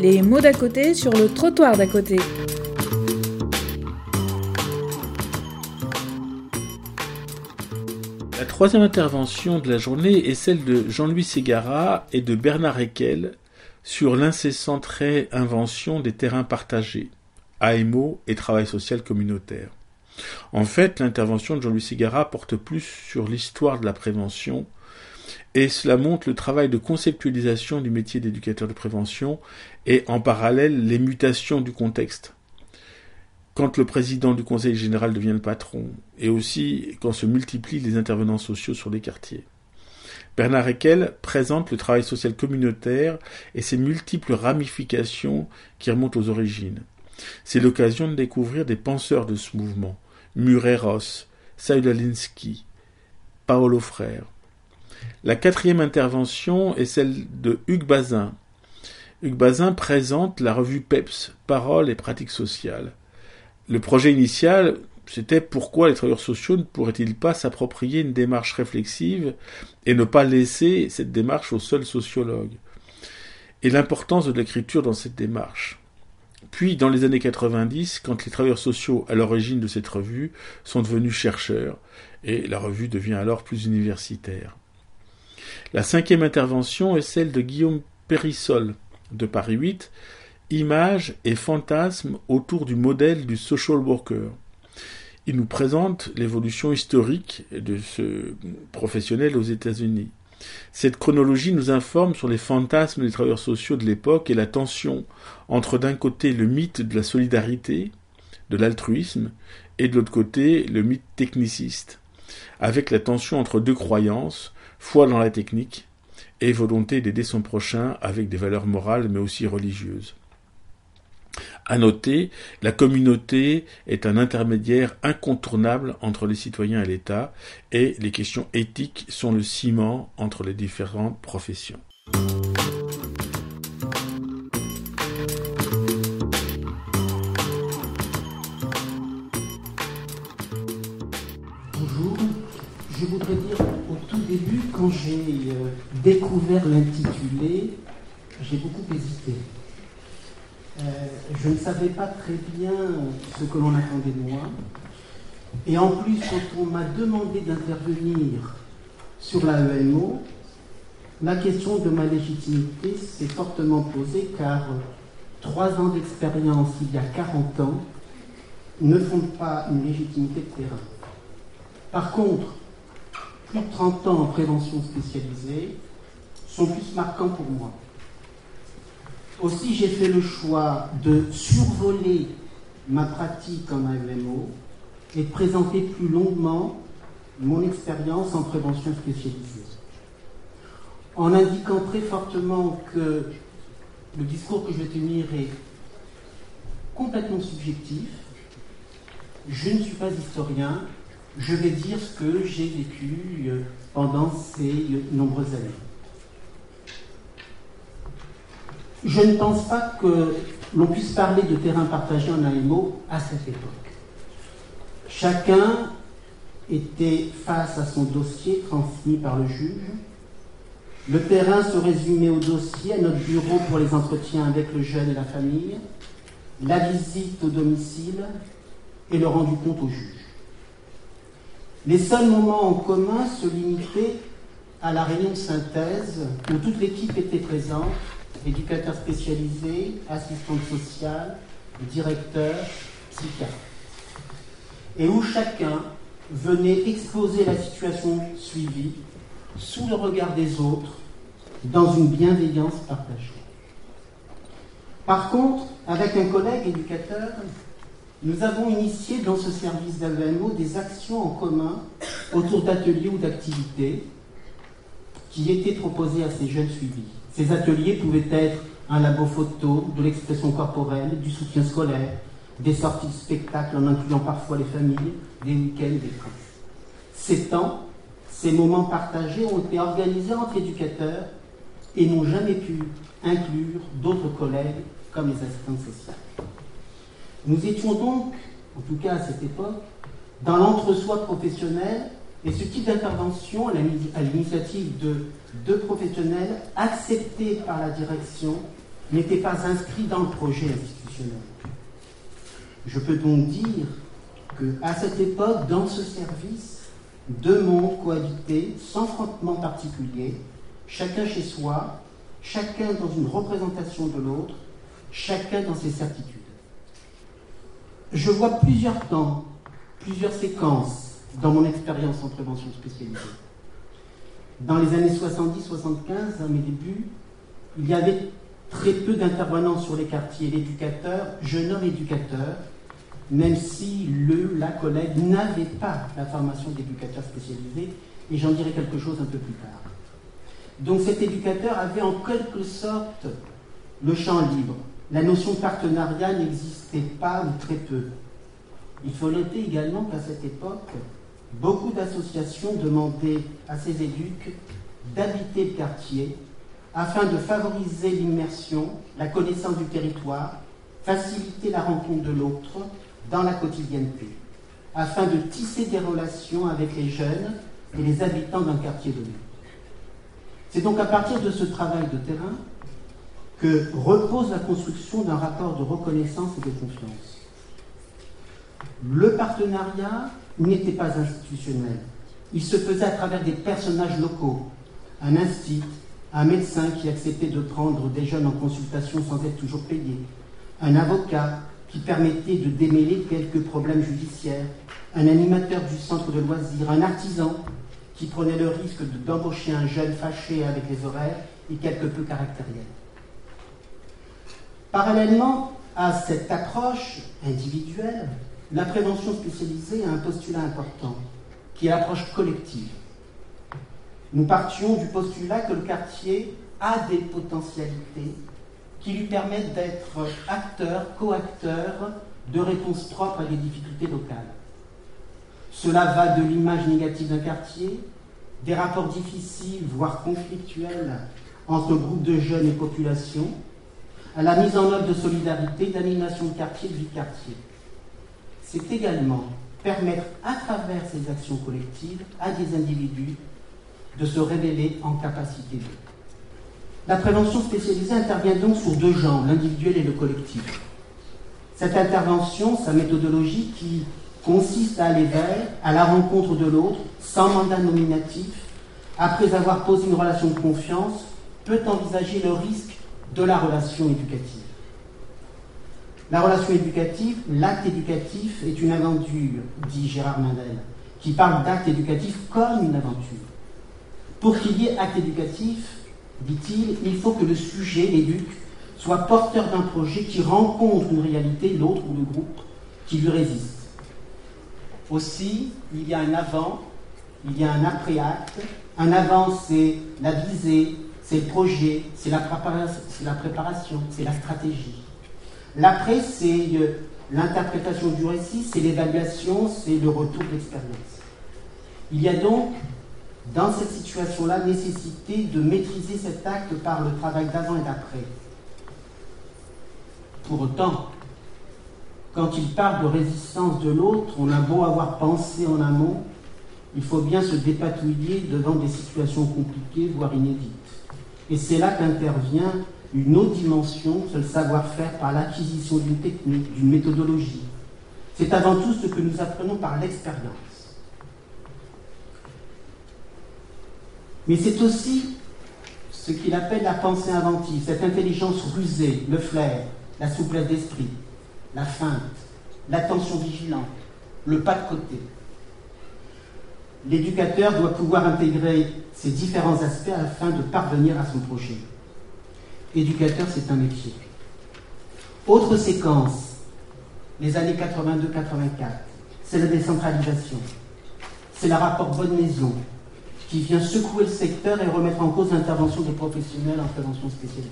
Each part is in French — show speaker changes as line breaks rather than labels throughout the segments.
les mots d'à côté sur le trottoir d'à côté.
La troisième intervention de la journée est celle de Jean-Louis Ségara et de Bernard Eckel sur l'incessante réinvention des terrains partagés, AMO et travail social communautaire. En fait, l'intervention de Jean-Louis Ségara porte plus sur l'histoire de la prévention, et cela montre le travail de conceptualisation du métier d'éducateur de prévention et en parallèle les mutations du contexte. Quand le président du conseil général devient le patron, et aussi quand se multiplient les intervenants sociaux sur les quartiers. Bernard Eckel présente le travail social communautaire et ses multiples ramifications qui remontent aux origines. C'est l'occasion de découvrir des penseurs de ce mouvement, Murray Ross, Saudalinsky, Paolo Frère. La quatrième intervention est celle de Hugues Bazin. Hugues Bazin présente la revue PEPS, Paroles et pratiques sociales. Le projet initial, c'était pourquoi les travailleurs sociaux ne pourraient-ils pas s'approprier une démarche réflexive et ne pas laisser cette démarche aux seuls sociologues? Et l'importance de l'écriture dans cette démarche. Puis, dans les années 90, quand les travailleurs sociaux à l'origine de cette revue sont devenus chercheurs, et la revue devient alors plus universitaire. La cinquième intervention est celle de Guillaume Périssol, de Paris 8, Images et fantasmes autour du modèle du social worker. Il nous présente l'évolution historique de ce professionnel aux États-Unis. Cette chronologie nous informe sur les fantasmes des travailleurs sociaux de l'époque et la tension entre d'un côté le mythe de la solidarité, de l'altruisme, et de l'autre côté le mythe techniciste, avec la tension entre deux croyances, foi dans la technique et volonté d'aider son prochain avec des valeurs morales mais aussi religieuses. À noter, la communauté est un intermédiaire incontournable entre les citoyens et l'État, et les questions éthiques sont le ciment entre les différentes professions.
Début, quand j'ai euh, découvert l'intitulé, j'ai beaucoup hésité. Euh, je ne savais pas très bien ce que l'on attendait de moi. Et en plus, quand on m'a demandé d'intervenir sur la EMO, la question de ma légitimité s'est fortement posée car trois ans d'expérience il y a 40 ans ne font pas une légitimité de terrain. Par contre, plus de 30 ans en prévention spécialisée sont plus marquants pour moi. Aussi, j'ai fait le choix de survoler ma pratique en AMMO et de présenter plus longuement mon expérience en prévention spécialisée. En indiquant très fortement que le discours que je vais tenir est complètement subjectif, je ne suis pas historien, je vais dire ce que j'ai vécu euh, pendant ces nombreuses années. Je ne pense pas que l'on puisse parler de terrain partagé en AMO à cette époque. Chacun était face à son dossier transmis par le juge. Le terrain se résumait au dossier, à notre bureau pour les entretiens avec le jeune et la famille, la visite au domicile et le rendu compte au juge. Les seuls moments en commun se limitaient à la réunion de synthèse où toute l'équipe était présente éducateur spécialisé, assistante sociale, directeur, psychiatre. Et où chacun venait exposer la situation suivie sous le regard des autres, dans une bienveillance partagée. Par contre, avec un collègue éducateur, nous avons initié dans ce service d'AVMO des actions en commun autour d'ateliers ou d'activités qui étaient proposées à ces jeunes suivis. Ces ateliers pouvaient être un labo photo, de l'expression corporelle, du soutien scolaire, des sorties de spectacles en incluant parfois les familles, des week-ends, des trains. Ces temps, ces moments partagés ont été organisés entre éducateurs et n'ont jamais pu inclure d'autres collègues comme les assistantes sociales. Nous étions donc, en tout cas à cette époque, dans l'entre-soi professionnel et ce type d'intervention, à l'initiative de deux professionnels acceptés par la direction, n'était pas inscrit dans le projet institutionnel. Je peux donc dire qu'à cette époque, dans ce service, deux mondes cohabitaient sans frottement particulier, chacun chez soi, chacun dans une représentation de l'autre, chacun dans ses certitudes. Je vois plusieurs temps, plusieurs séquences dans mon expérience en prévention spécialisée. Dans les années 70-75, à mes débuts, il y avait très peu d'intervenants sur les quartiers. L'éducateur, jeune homme éducateur, même si le, la collègue n'avait pas la formation d'éducateur spécialisé, et j'en dirai quelque chose un peu plus tard. Donc cet éducateur avait en quelque sorte le champ libre. La notion de partenariat n'existait pas ou très peu. Il faut noter également qu'à cette époque, beaucoup d'associations demandaient à ces éduques d'habiter le quartier afin de favoriser l'immersion, la connaissance du territoire, faciliter la rencontre de l'autre dans la quotidienneté, afin de tisser des relations avec les jeunes et les habitants d'un quartier donné. C'est donc à partir de ce travail de terrain que repose la construction d'un rapport de reconnaissance et de confiance. Le partenariat n'était pas institutionnel. Il se faisait à travers des personnages locaux, un institut, un médecin qui acceptait de prendre des jeunes en consultation sans être toujours payé, un avocat qui permettait de démêler quelques problèmes judiciaires, un animateur du centre de loisirs, un artisan qui prenait le risque d'embaucher un jeune fâché avec les horaires et quelque peu caractériel. Parallèlement à cette approche individuelle, la prévention spécialisée a un postulat important, qui est l'approche collective. Nous partions du postulat que le quartier a des potentialités qui lui permettent d'être acteur, co-acteur de réponses propres à des difficultés locales. Cela va de l'image négative d'un quartier, des rapports difficiles, voire conflictuels, entre groupes de jeunes et population, à la mise en œuvre de solidarité, d'animation de quartier, de vie de quartier. C'est également permettre à travers ces actions collectives à des individus de se révéler en capacité. La prévention spécialisée intervient donc sur deux genres, l'individuel et le collectif. Cette intervention, sa méthodologie qui consiste à aller vers, à la rencontre de l'autre, sans mandat nominatif, après avoir posé une relation de confiance, peut envisager le risque de la relation éducative. La relation éducative, l'acte éducatif est une aventure, dit Gérard Mandel, qui parle d'acte éducatif comme une aventure. Pour qu'il y ait acte éducatif, dit-il, il faut que le sujet, l'éduc, soit porteur d'un projet qui rencontre une réalité, l'autre ou le groupe, qui lui résiste. Aussi, il y a un avant, il y a un après-acte. Un avant, c'est la visée, c'est le projet, c'est la, préparation, c'est la stratégie. L'après, c'est euh, l'interprétation du récit, c'est l'évaluation, c'est le retour d'expérience. Il y a donc, dans cette situation-là, nécessité de maîtriser cet acte par le travail d'avant et d'après. Pour autant, quand il parle de résistance de l'autre, on a beau avoir pensé en amont, il faut bien se dépatouiller devant des situations compliquées, voire inédites. Et c'est là qu'intervient une autre dimension, c'est le savoir-faire par l'acquisition d'une technique, d'une méthodologie. C'est avant tout ce que nous apprenons par l'expérience. Mais c'est aussi ce qu'il appelle la pensée inventive, cette intelligence rusée, le flair, la souplesse d'esprit, la feinte, l'attention vigilante, le pas de côté. L'éducateur doit pouvoir intégrer ces différents aspects afin de parvenir à son projet. Éducateur, c'est un métier. Autre séquence, les années 82-84, c'est la décentralisation. C'est le rapport Bonne Maison qui vient secouer le secteur et remettre en cause l'intervention des professionnels en prévention spécialisée.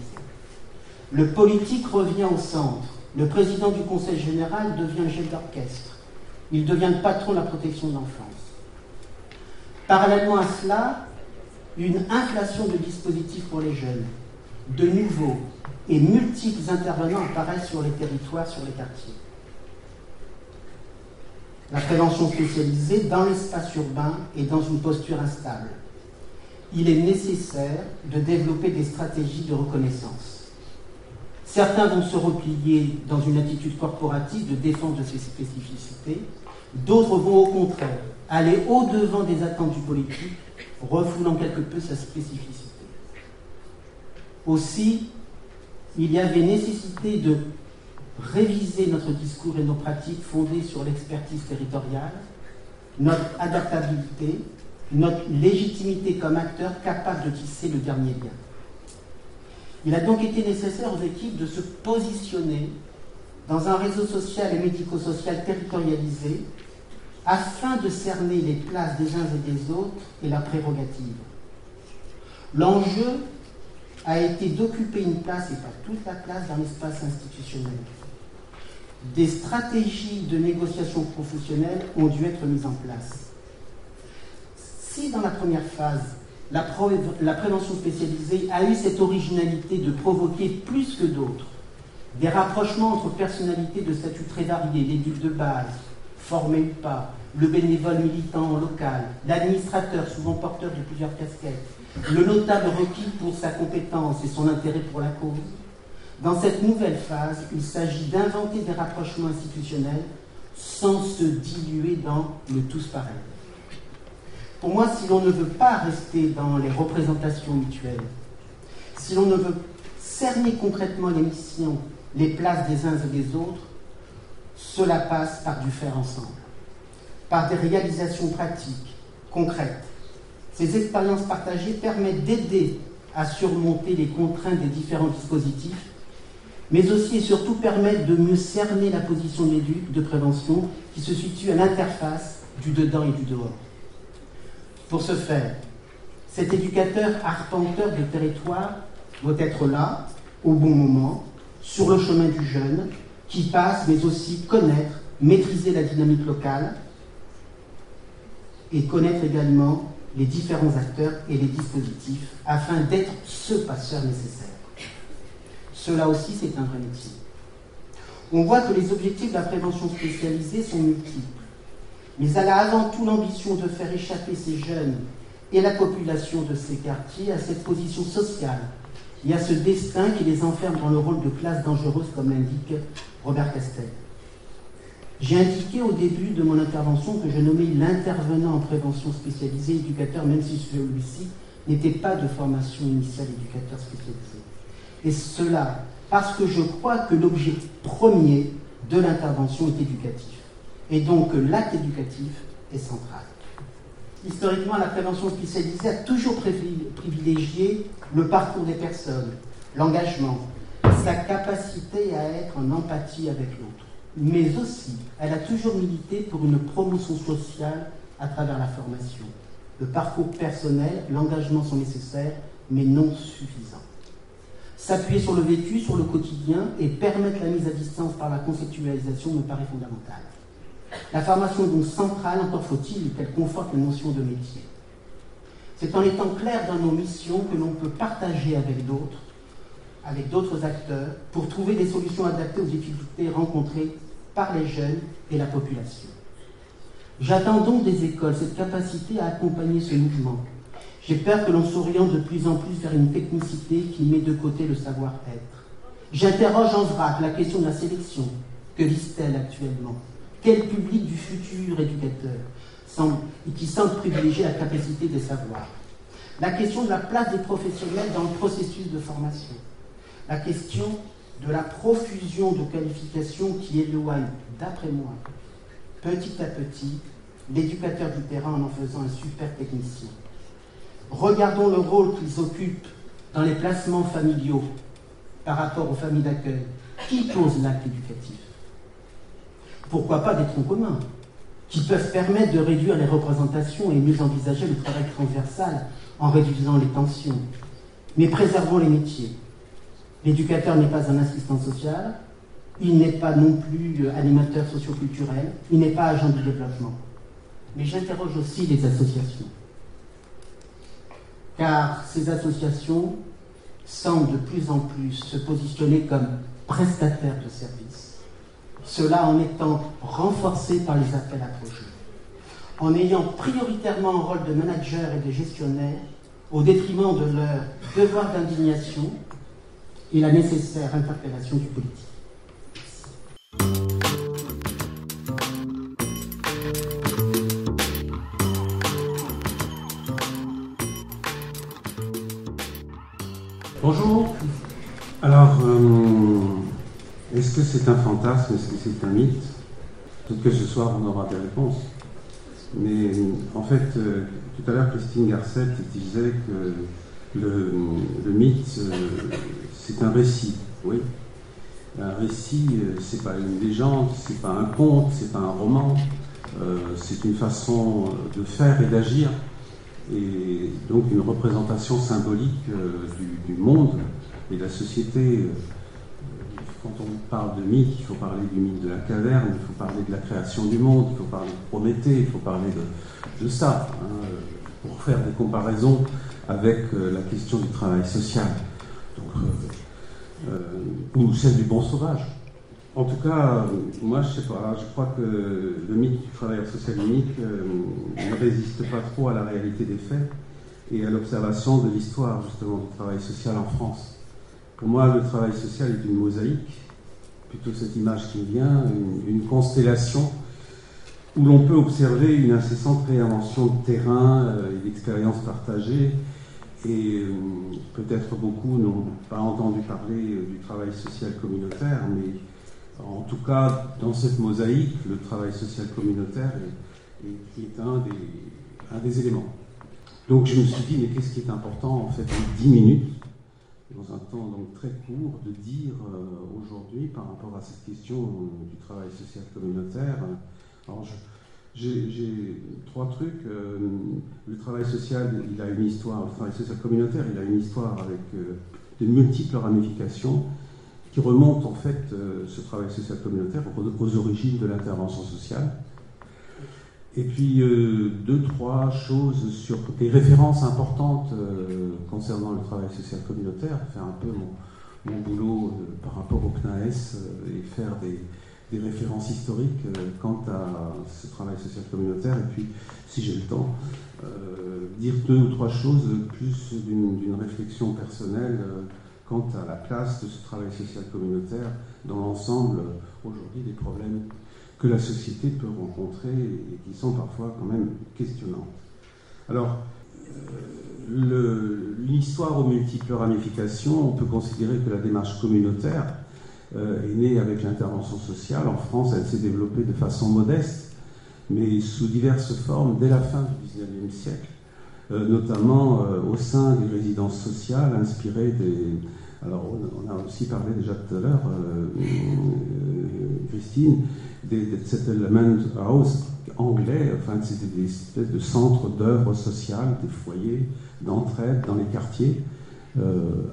Le politique revient au centre le président du Conseil général devient chef d'orchestre. Il devient le patron de la protection de l'enfance. Parallèlement à cela, une inflation de dispositifs pour les jeunes, de nouveaux et multiples intervenants apparaissent sur les territoires, sur les quartiers. La prévention spécialisée dans l'espace urbain est dans une posture instable. Il est nécessaire de développer des stratégies de reconnaissance. Certains vont se replier dans une attitude corporative de défense de ses spécificités, d'autres vont au contraire aller au-devant des attentes du politique, refoulant quelque peu sa spécificité. Aussi, il y avait nécessité de réviser notre discours et nos pratiques fondées sur l'expertise territoriale, notre adaptabilité, notre légitimité comme acteur capable de tisser le dernier lien. Il a donc été nécessaire aux équipes de se positionner dans un réseau social et médico-social territorialisé afin de cerner les places des uns et des autres et la prérogative. L'enjeu a été d'occuper une place, et pas toute la place, dans l'espace institutionnel. Des stratégies de négociation professionnelle ont dû être mises en place. Si dans la première phase, la, prévention spécialisée a eu cette originalité de provoquer plus que d'autres des rapprochements entre personnalités de statut très variés, l'éduc de base, formé ou pas, le bénévole militant local, l'administrateur souvent porteur de plusieurs casquettes, le notable requis pour sa compétence et son intérêt pour la cause. Dans cette nouvelle phase, il s'agit d'inventer des rapprochements institutionnels sans se diluer dans le tous pareil. Pour moi, si l'on ne veut pas rester dans les représentations mutuelles, si l'on ne veut cerner concrètement les missions, les places des uns et des autres, cela passe par du faire ensemble, par des réalisations pratiques, concrètes, ces expériences partagées permettent d'aider à surmonter les contraintes des différents dispositifs, mais aussi et surtout permettent de mieux cerner la position de l'éduc de prévention qui se situe à l'interface du dedans et du dehors. Pour ce faire, cet éducateur arpenteur de territoire doit être là, au bon moment, sur le chemin du jeune, qui passe, mais aussi connaître, maîtriser la dynamique locale et connaître également les différents acteurs et les dispositifs afin d'être ce passeur nécessaire. Cela aussi, c'est un vrai métier. On voit que les objectifs de la prévention spécialisée sont multiples, mais elle a avant tout l'ambition de faire échapper ces jeunes et la population de ces quartiers à cette position sociale et à ce destin qui les enferme dans le rôle de classe dangereuse, comme l'indique Robert Castel. J'ai indiqué au début de mon intervention que je nommais l'intervenant en prévention spécialisée éducateur, même si celui-ci n'était pas de formation initiale éducateur spécialisé. Et cela parce que je crois que l'objet premier de l'intervention est éducatif. Et donc l'acte éducatif est central. Historiquement, la prévention spécialisée a toujours privilégié le parcours des personnes, l'engagement, sa capacité à être en empathie avec l'autre mais aussi elle a toujours milité pour une promotion sociale à travers la formation. Le parcours personnel, l'engagement sont nécessaires, mais non suffisants. S'appuyer sur le vécu, sur le quotidien et permettre la mise à distance par la conceptualisation me paraît fondamental. La formation est donc centrale, encore faut-il qu'elle conforte les notions de métier. C'est en étant clair dans nos missions que l'on peut partager avec d'autres, avec d'autres acteurs, pour trouver des solutions adaptées aux difficultés rencontrées par les jeunes et la population. J'attends donc des écoles cette capacité à accompagner ce mouvement. J'ai peur que l'on s'oriente de plus en plus vers une technicité qui met de côté le savoir-être. J'interroge en vrac la question de la sélection. Que vise-t-elle actuellement Quel public du futur éducateur semble, qui semble privilégier la capacité des savoirs? La question de la place des professionnels dans le processus de formation. La question de la profusion de qualifications qui éloigne, d'après moi, petit à petit, l'éducateur du terrain en en faisant un super technicien. Regardons le rôle qu'ils occupent dans les placements familiaux par rapport aux familles d'accueil. Qui pose l'acte éducatif? Pourquoi pas des troncs communs qui peuvent permettre de réduire les représentations et mieux envisager le travail transversal en réduisant les tensions. Mais préservons les métiers. L'éducateur n'est pas un assistant social, il n'est pas non plus euh, animateur socioculturel, il n'est pas agent de développement. Mais j'interroge aussi les associations. Car ces associations semblent de plus en plus se positionner comme prestataires de services. Cela en étant renforcé par les appels à projets. En ayant prioritairement un rôle de manager et de gestionnaire au détriment de leur devoir d'indignation et la nécessaire interpellation du politique.
Bonjour. Alors, euh, est-ce que c'est un fantasme Est-ce que c'est un mythe? Peut-être que ce soir on aura des réponses. Mais en fait, euh, tout à l'heure, Christine Garcet disait que le, mythe, euh, c'est un récit. Oui. Un récit, c'est pas une légende, c'est pas un conte, c'est pas un roman. c'est une façon de faire et d'agir et donc une représentation symbolique du, monde et de la société quand on parle de mythe, il faut parler du mythe de la caverne, il faut parler de la création du monde, il faut parler de Prométhée, il faut parler de, ça, hein, pour faire des comparaisons avec euh, la question du travail social, euh, euh, ou celle du bon sauvage. En tout cas, moi je sais pas, je crois que le mythe du travailleur social unique ne résiste pas trop à la réalité des faits et à l'observation de l'histoire justement du travail social en France. Pour moi, le travail social est une mosaïque, plutôt cette image qui vient, une, constellation où l'on peut observer une incessante réinvention de terrain euh, et d'expériences partagées. Et euh, peut-être beaucoup n'ont pas entendu parler euh, du travail social communautaire, mais en tout cas, dans cette mosaïque, le travail social communautaire est, un, des, éléments. Donc je me suis dit, mais qu'est-ce qui est important en fait en 10 minutes dans un temps donc très court, de dire euh, aujourd'hui par rapport à cette question du travail social communautaire. J'ai trois trucs. Euh, le travail social, il a une histoire, le travail social communautaire, il a une histoire avec de multiples ramifications qui remontent en fait ce travail social communautaire aux origines de l'intervention sociale. Et puis euh, deux, trois choses sur des références importantes euh, concernant le travail social communautaire, faire un peu mon, boulot euh, par rapport au CNAES et faire des, références historiques quant à ce travail social communautaire. Et puis, si j'ai le temps, dire deux ou trois choses plus d'une réflexion personnelle quant à la place de ce travail social communautaire dans l'ensemble aujourd'hui des problèmes que la société peut rencontrer et qui sont parfois quand même questionnantes. Alors, euh, l'histoire aux multiples ramifications, on peut considérer que la démarche communautaire euh, est née avec l'intervention sociale. En France, elle s'est développée de façon modeste, mais sous diverses formes dès la fin du XIXe siècle, euh, notamment au sein des résidences sociales inspirées des, alors, on a aussi parlé déjà tout à l'heure, Christine, des, settlement house anglais, enfin, c'était des espèces de centres d'œuvres sociales, des foyers d'entraide dans les quartiers, euh,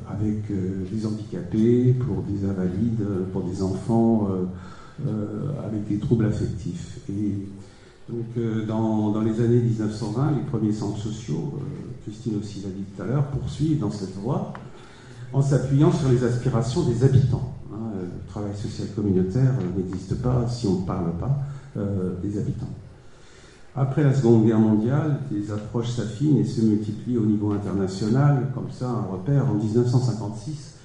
avec euh, des handicapés, pour des invalides, pour des enfants euh, avec des troubles affectifs. Et donc, dans, dans, les années 1920, les premiers centres sociaux, Christine aussi l'a dit tout à l'heure, poursuivent dans cette voie en s'appuyant sur les aspirations des habitants. Hein, le travail social communautaire n'existe pas si on ne parle pas euh, des habitants. Après la Seconde Guerre mondiale, les approches s'affinent et se multiplient au niveau international. Comme ça, un repère, en 1956,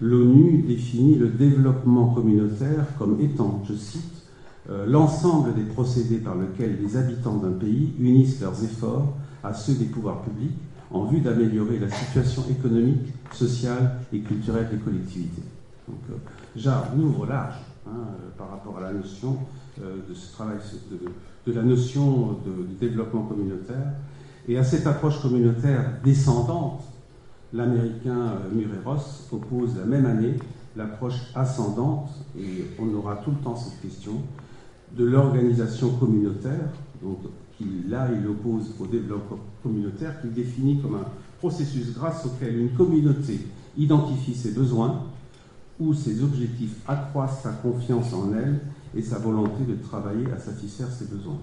l'ONU définit le développement communautaire comme étant, je cite, euh, l'ensemble des procédés par lesquels les habitants d'un pays unissent leurs efforts à ceux des pouvoirs publics en vue d'améliorer la situation économique, sociale et culturelle des collectivités. Donc, euh, ouvre large hein, euh, par rapport à la notion euh, de ce travail, de, la notion de, développement communautaire. Et à cette approche communautaire descendante, l'américain Murray Ross oppose la même année l'approche ascendante, et on aura tout le temps cette question, de l'organisation communautaire, donc là, il oppose au développement communautaire, qu'il définit comme un processus grâce auquel une communauté identifie ses besoins ou ses objectifs accroissent sa confiance en elle et sa volonté de travailler à satisfaire ses besoins.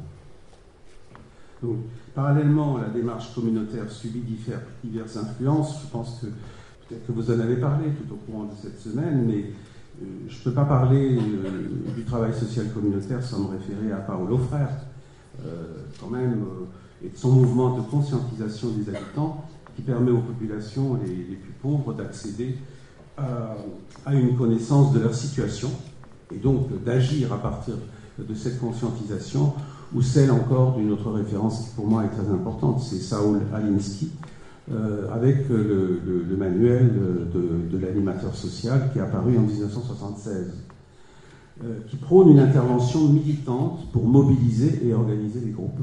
Donc, parallèlement, la démarche communautaire subit diverses influences. Je pense que peut-être que vous en avez parlé tout au courant de cette semaine, mais euh, je ne peux pas parler euh, du travail social communautaire sans me référer à Paolo Frère, euh, quand même, et de son mouvement de conscientisation des habitants qui permet aux populations les, plus pauvres d'accéder à une connaissance de leur situation et donc d'agir à partir de cette conscientisation, ou celle encore d'une autre référence qui pour moi est très importante, c'est Saul Alinsky, euh, avec le, manuel de, l'animateur social qui est apparu en 1976, euh, qui prône une intervention militante pour mobiliser et organiser les groupes.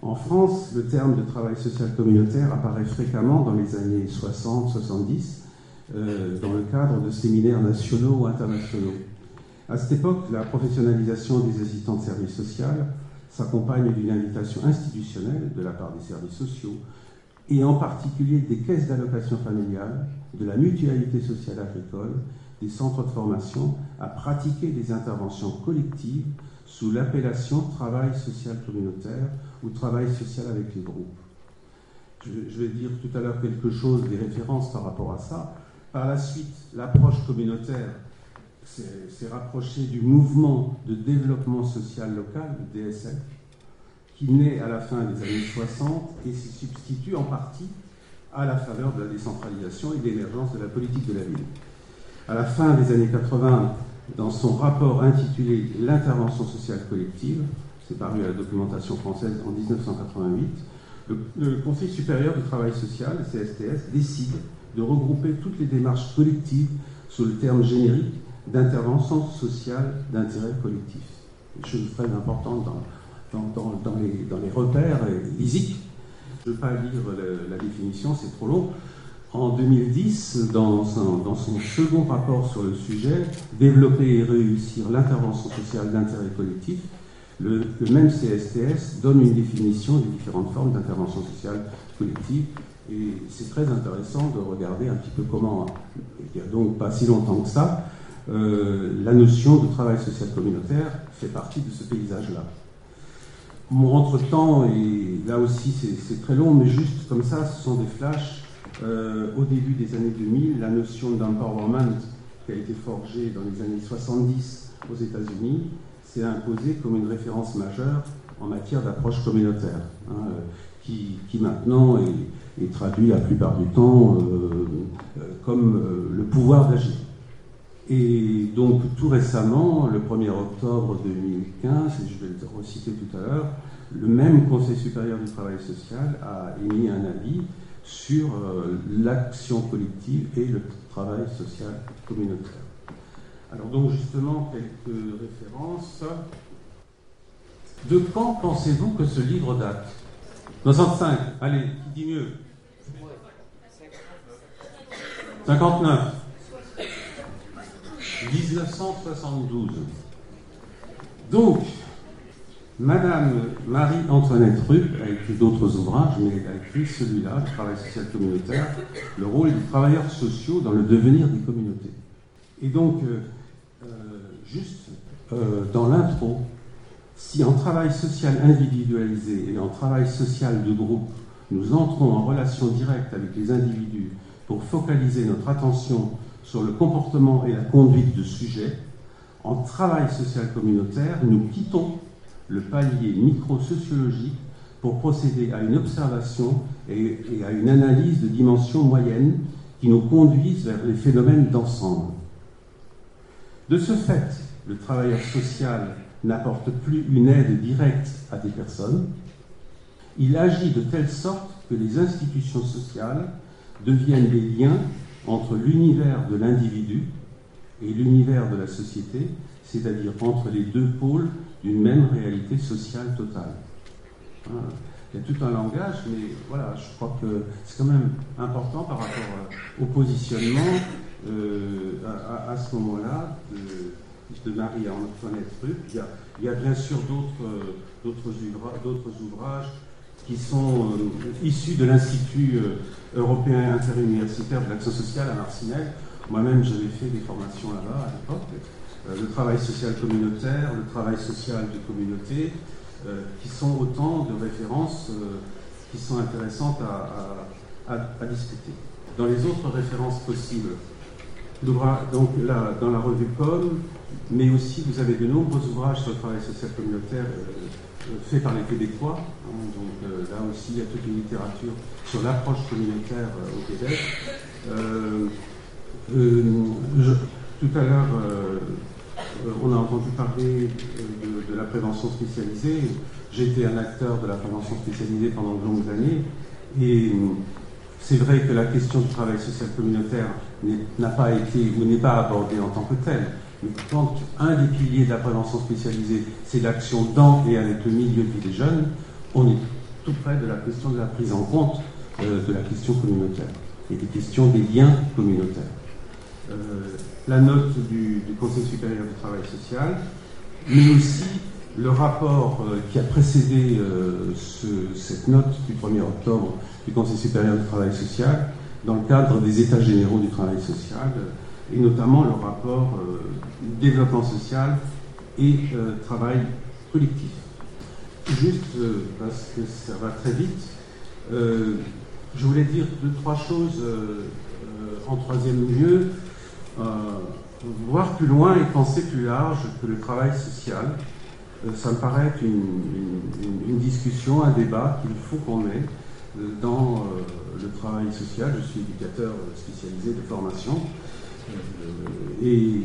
En France, le terme de travail social communautaire apparaît fréquemment dans les années 60-70 euh, dans le cadre de séminaires nationaux ou internationaux. À cette époque, la professionnalisation des assistants de services sociaux s'accompagne d'une invitation institutionnelle de la part des services sociaux et en particulier des caisses d'allocation familiale, de la mutualité sociale agricole, des centres de formation à pratiquer des interventions collectives sous l'appellation travail social communautaire ou travail social avec les groupes. Je vais dire tout à l'heure quelque chose des références par rapport à ça. Par la suite, l'approche communautaire s'est rapprochée du mouvement de développement social local, le DSL, qui naît à la fin des années 60 et se substitue en partie à la faveur de la décentralisation et de l'émergence de la politique de la ville. À la fin des années 80, dans son rapport intitulé L'intervention sociale collective, c'est paru à la documentation française en 1988, le, le, Conseil supérieur du travail social, le CSTS, décide de regrouper toutes les démarches collectives sous le terme générique d'intervention sociale d'intérêt collectif. Chose très importante dans, dans, dans, les, dans les, repères lisiques. Je ne vais pas lire la, définition, c'est trop long. En 2010, dans, dans son second rapport sur le sujet, Développer et réussir l'intervention sociale d'intérêt collectif, le, le, même CSTS donne une définition des différentes formes d'intervention sociale collective et c'est très intéressant de regarder un petit peu comment, il n'y a donc pas si longtemps que ça, euh, la notion de travail social communautaire fait partie de ce paysage-là. Mon entre-temps, et là aussi c'est très long, mais juste comme ça, ce sont des flashs. Euh, au début des années 2000, la notion d'empowerment qui a été forgée dans les années 70 aux États-Unis s'est imposée comme une référence majeure en matière d'approche communautaire, hein, qui, qui, maintenant est, est traduit la plupart du temps euh, euh, comme euh, le pouvoir d'agir. Et donc tout récemment, le 1er octobre 2015, et je vais le reciter tout à l'heure, le même Conseil supérieur du travail social a émis un avis sur l'action collective et le travail social communautaire. Alors donc justement quelques références. De quand pensez-vous que ce livre date? 65, allez, qui dit mieux? 59. 1972. Donc, Madame Marie-Antoinette Rupp a écrit d'autres ouvrages, mais elle a écrit celui-là, travail social communautaire, le rôle des travailleurs sociaux dans le devenir des communautés. Et donc, euh, euh, juste euh, dans l'intro, si en travail social individualisé et en travail social de groupe, nous entrons en relation directe avec les individus pour focaliser notre attention sur le comportement et la conduite de sujets, en travail social communautaire, nous quittons le palier micro-sociologique pour procéder à une observation et, à une analyse de dimension moyenne qui nous conduisent vers les phénomènes d'ensemble. De ce fait, le travailleur social n'apporte plus une aide directe à des personnes, il agit de telle sorte que les institutions sociales deviennent des liens entre l'univers de l'individu et l'univers de la société, c'est-à-dire entre les deux pôles d'une même réalité sociale totale. Hein, il y a tout un langage, mais voilà, je crois que c'est quand même important par rapport euh, au positionnement euh, à, ce moment-là de, Marie-Antoinette Rupp. Il il y a bien sûr d'autres ouvrages qui sont euh, issus de l'Institut euh, européen interuniversitaire de l'action sociale à Marcinelle. Moi-même, j'avais fait des formations là-bas à l'époque. Euh, le travail social communautaire, le travail social de communauté, qui sont autant de références qui sont intéressantes à, discuter. Dans les autres références possibles, donc là, dans la revue POM, mais aussi vous avez de nombreux ouvrages sur le travail social communautaire fait par les Québécois. Hein, donc euh, là aussi, il y a toute une littérature sur l'approche communautaire euh, au Québec. Euh, tout à l'heure, on a entendu parler de, la prévention spécialisée. J'ai été un acteur de la prévention spécialisée pendant de longues années. Et c'est vrai que la question du travail social communautaire n'a pas été ou n'est pas abordée en tant que telle. Quand un des piliers de la prévention spécialisée, c'est l'action dans et avec le milieu de vie des jeunes, on est tout près de la question de la prise en compte euh, de la question communautaire et des questions des liens communautaires. Euh, la note du, Conseil supérieur du travail social, mais aussi le rapport euh, qui a précédé cette note du 1er octobre du Conseil supérieur du travail social dans le cadre des États généraux du travail social, et notamment le rapport développement social et travail collectif. Juste parce que ça va très vite, je voulais dire deux, trois choses euh, euh, en troisième lieu. Euh, voir plus loin et penser plus large que le travail social. ça me paraît être une, discussion, un débat qu'il faut qu'on ait dans le travail social. Je suis éducateur spécialisé de formation. Et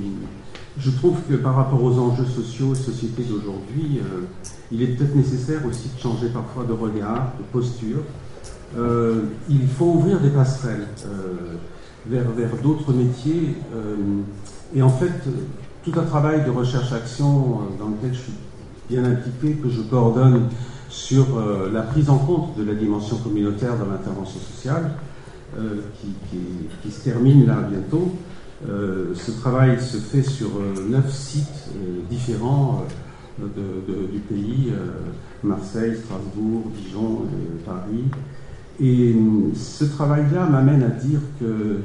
je trouve que par rapport aux enjeux sociaux et sociétés d'aujourd'hui, il est peut-être nécessaire aussi de changer parfois de regard, de posture, euh, il faut ouvrir des passerelles euh, vers, vers d'autres métiers. Euh, et en fait, tout un travail de recherche-action dans lequel je suis bien impliqué, que je coordonne sur la prise en compte de la dimension communautaire dans l'intervention sociale, qui, se termine là bientôt. Ce travail se fait sur neuf sites différents du pays, Marseille, Strasbourg, Dijon, Paris. Et ce travail-là m'amène à dire que,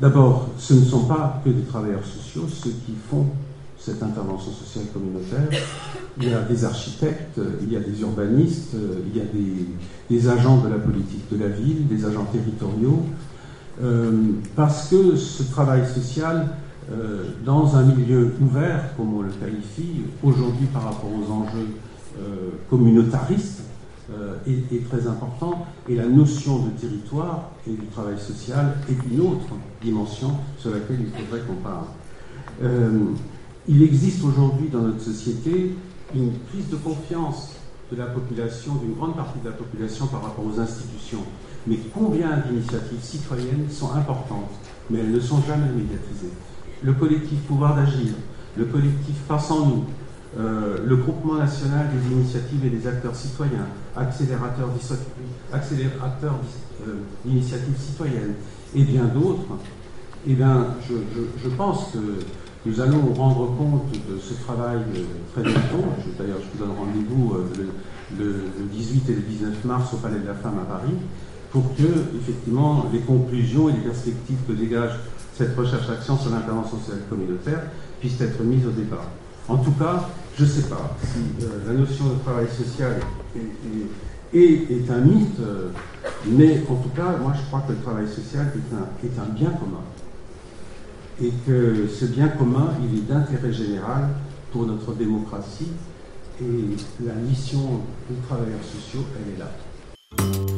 d'abord, ce ne sont pas que des travailleurs sociaux, ceux qui font cette intervention sociale communautaire. Il y a des architectes, il y a des urbanistes, il y a des, agents de la politique de la ville, des agents territoriaux, euh, parce que ce travail social, euh, dans un milieu ouvert, comme on le qualifie, aujourd'hui par rapport aux enjeux euh, communautaristes, euh, est, très important. Et la notion de territoire et du travail social est une autre dimension sur laquelle il faudrait qu'on parle. Euh, il existe aujourd'hui dans notre société une prise de confiance de la population, d'une grande partie de la population par rapport aux institutions. Mais combien d'initiatives citoyennes sont importantes, mais elles ne sont jamais médiatisées? Le collectif Pouvoir d'agir, le collectif Passant nous, euh, le groupement national des initiatives et des acteurs citoyens, accélérateur euh, d'initiatives citoyennes et bien d'autres, eh bien, je, pense que nous allons rendre compte de ce travail très bientôt. D'ailleurs, je vous donne rendez-vous euh, le, 18 et le 19 mars au Palais de la Femme à Paris pour que, effectivement, les conclusions et les perspectives que dégage cette recherche-action sur l'intervention sociale communautaire puissent être mises au débat. En tout cas, je ne sais pas si euh, la notion de travail social est, un mythe, euh, mais en tout cas, moi je crois que le travail social est un, bien commun. Et que ce bien commun, il est d'intérêt général pour notre démocratie. Et la mission des travailleurs sociaux, elle est là.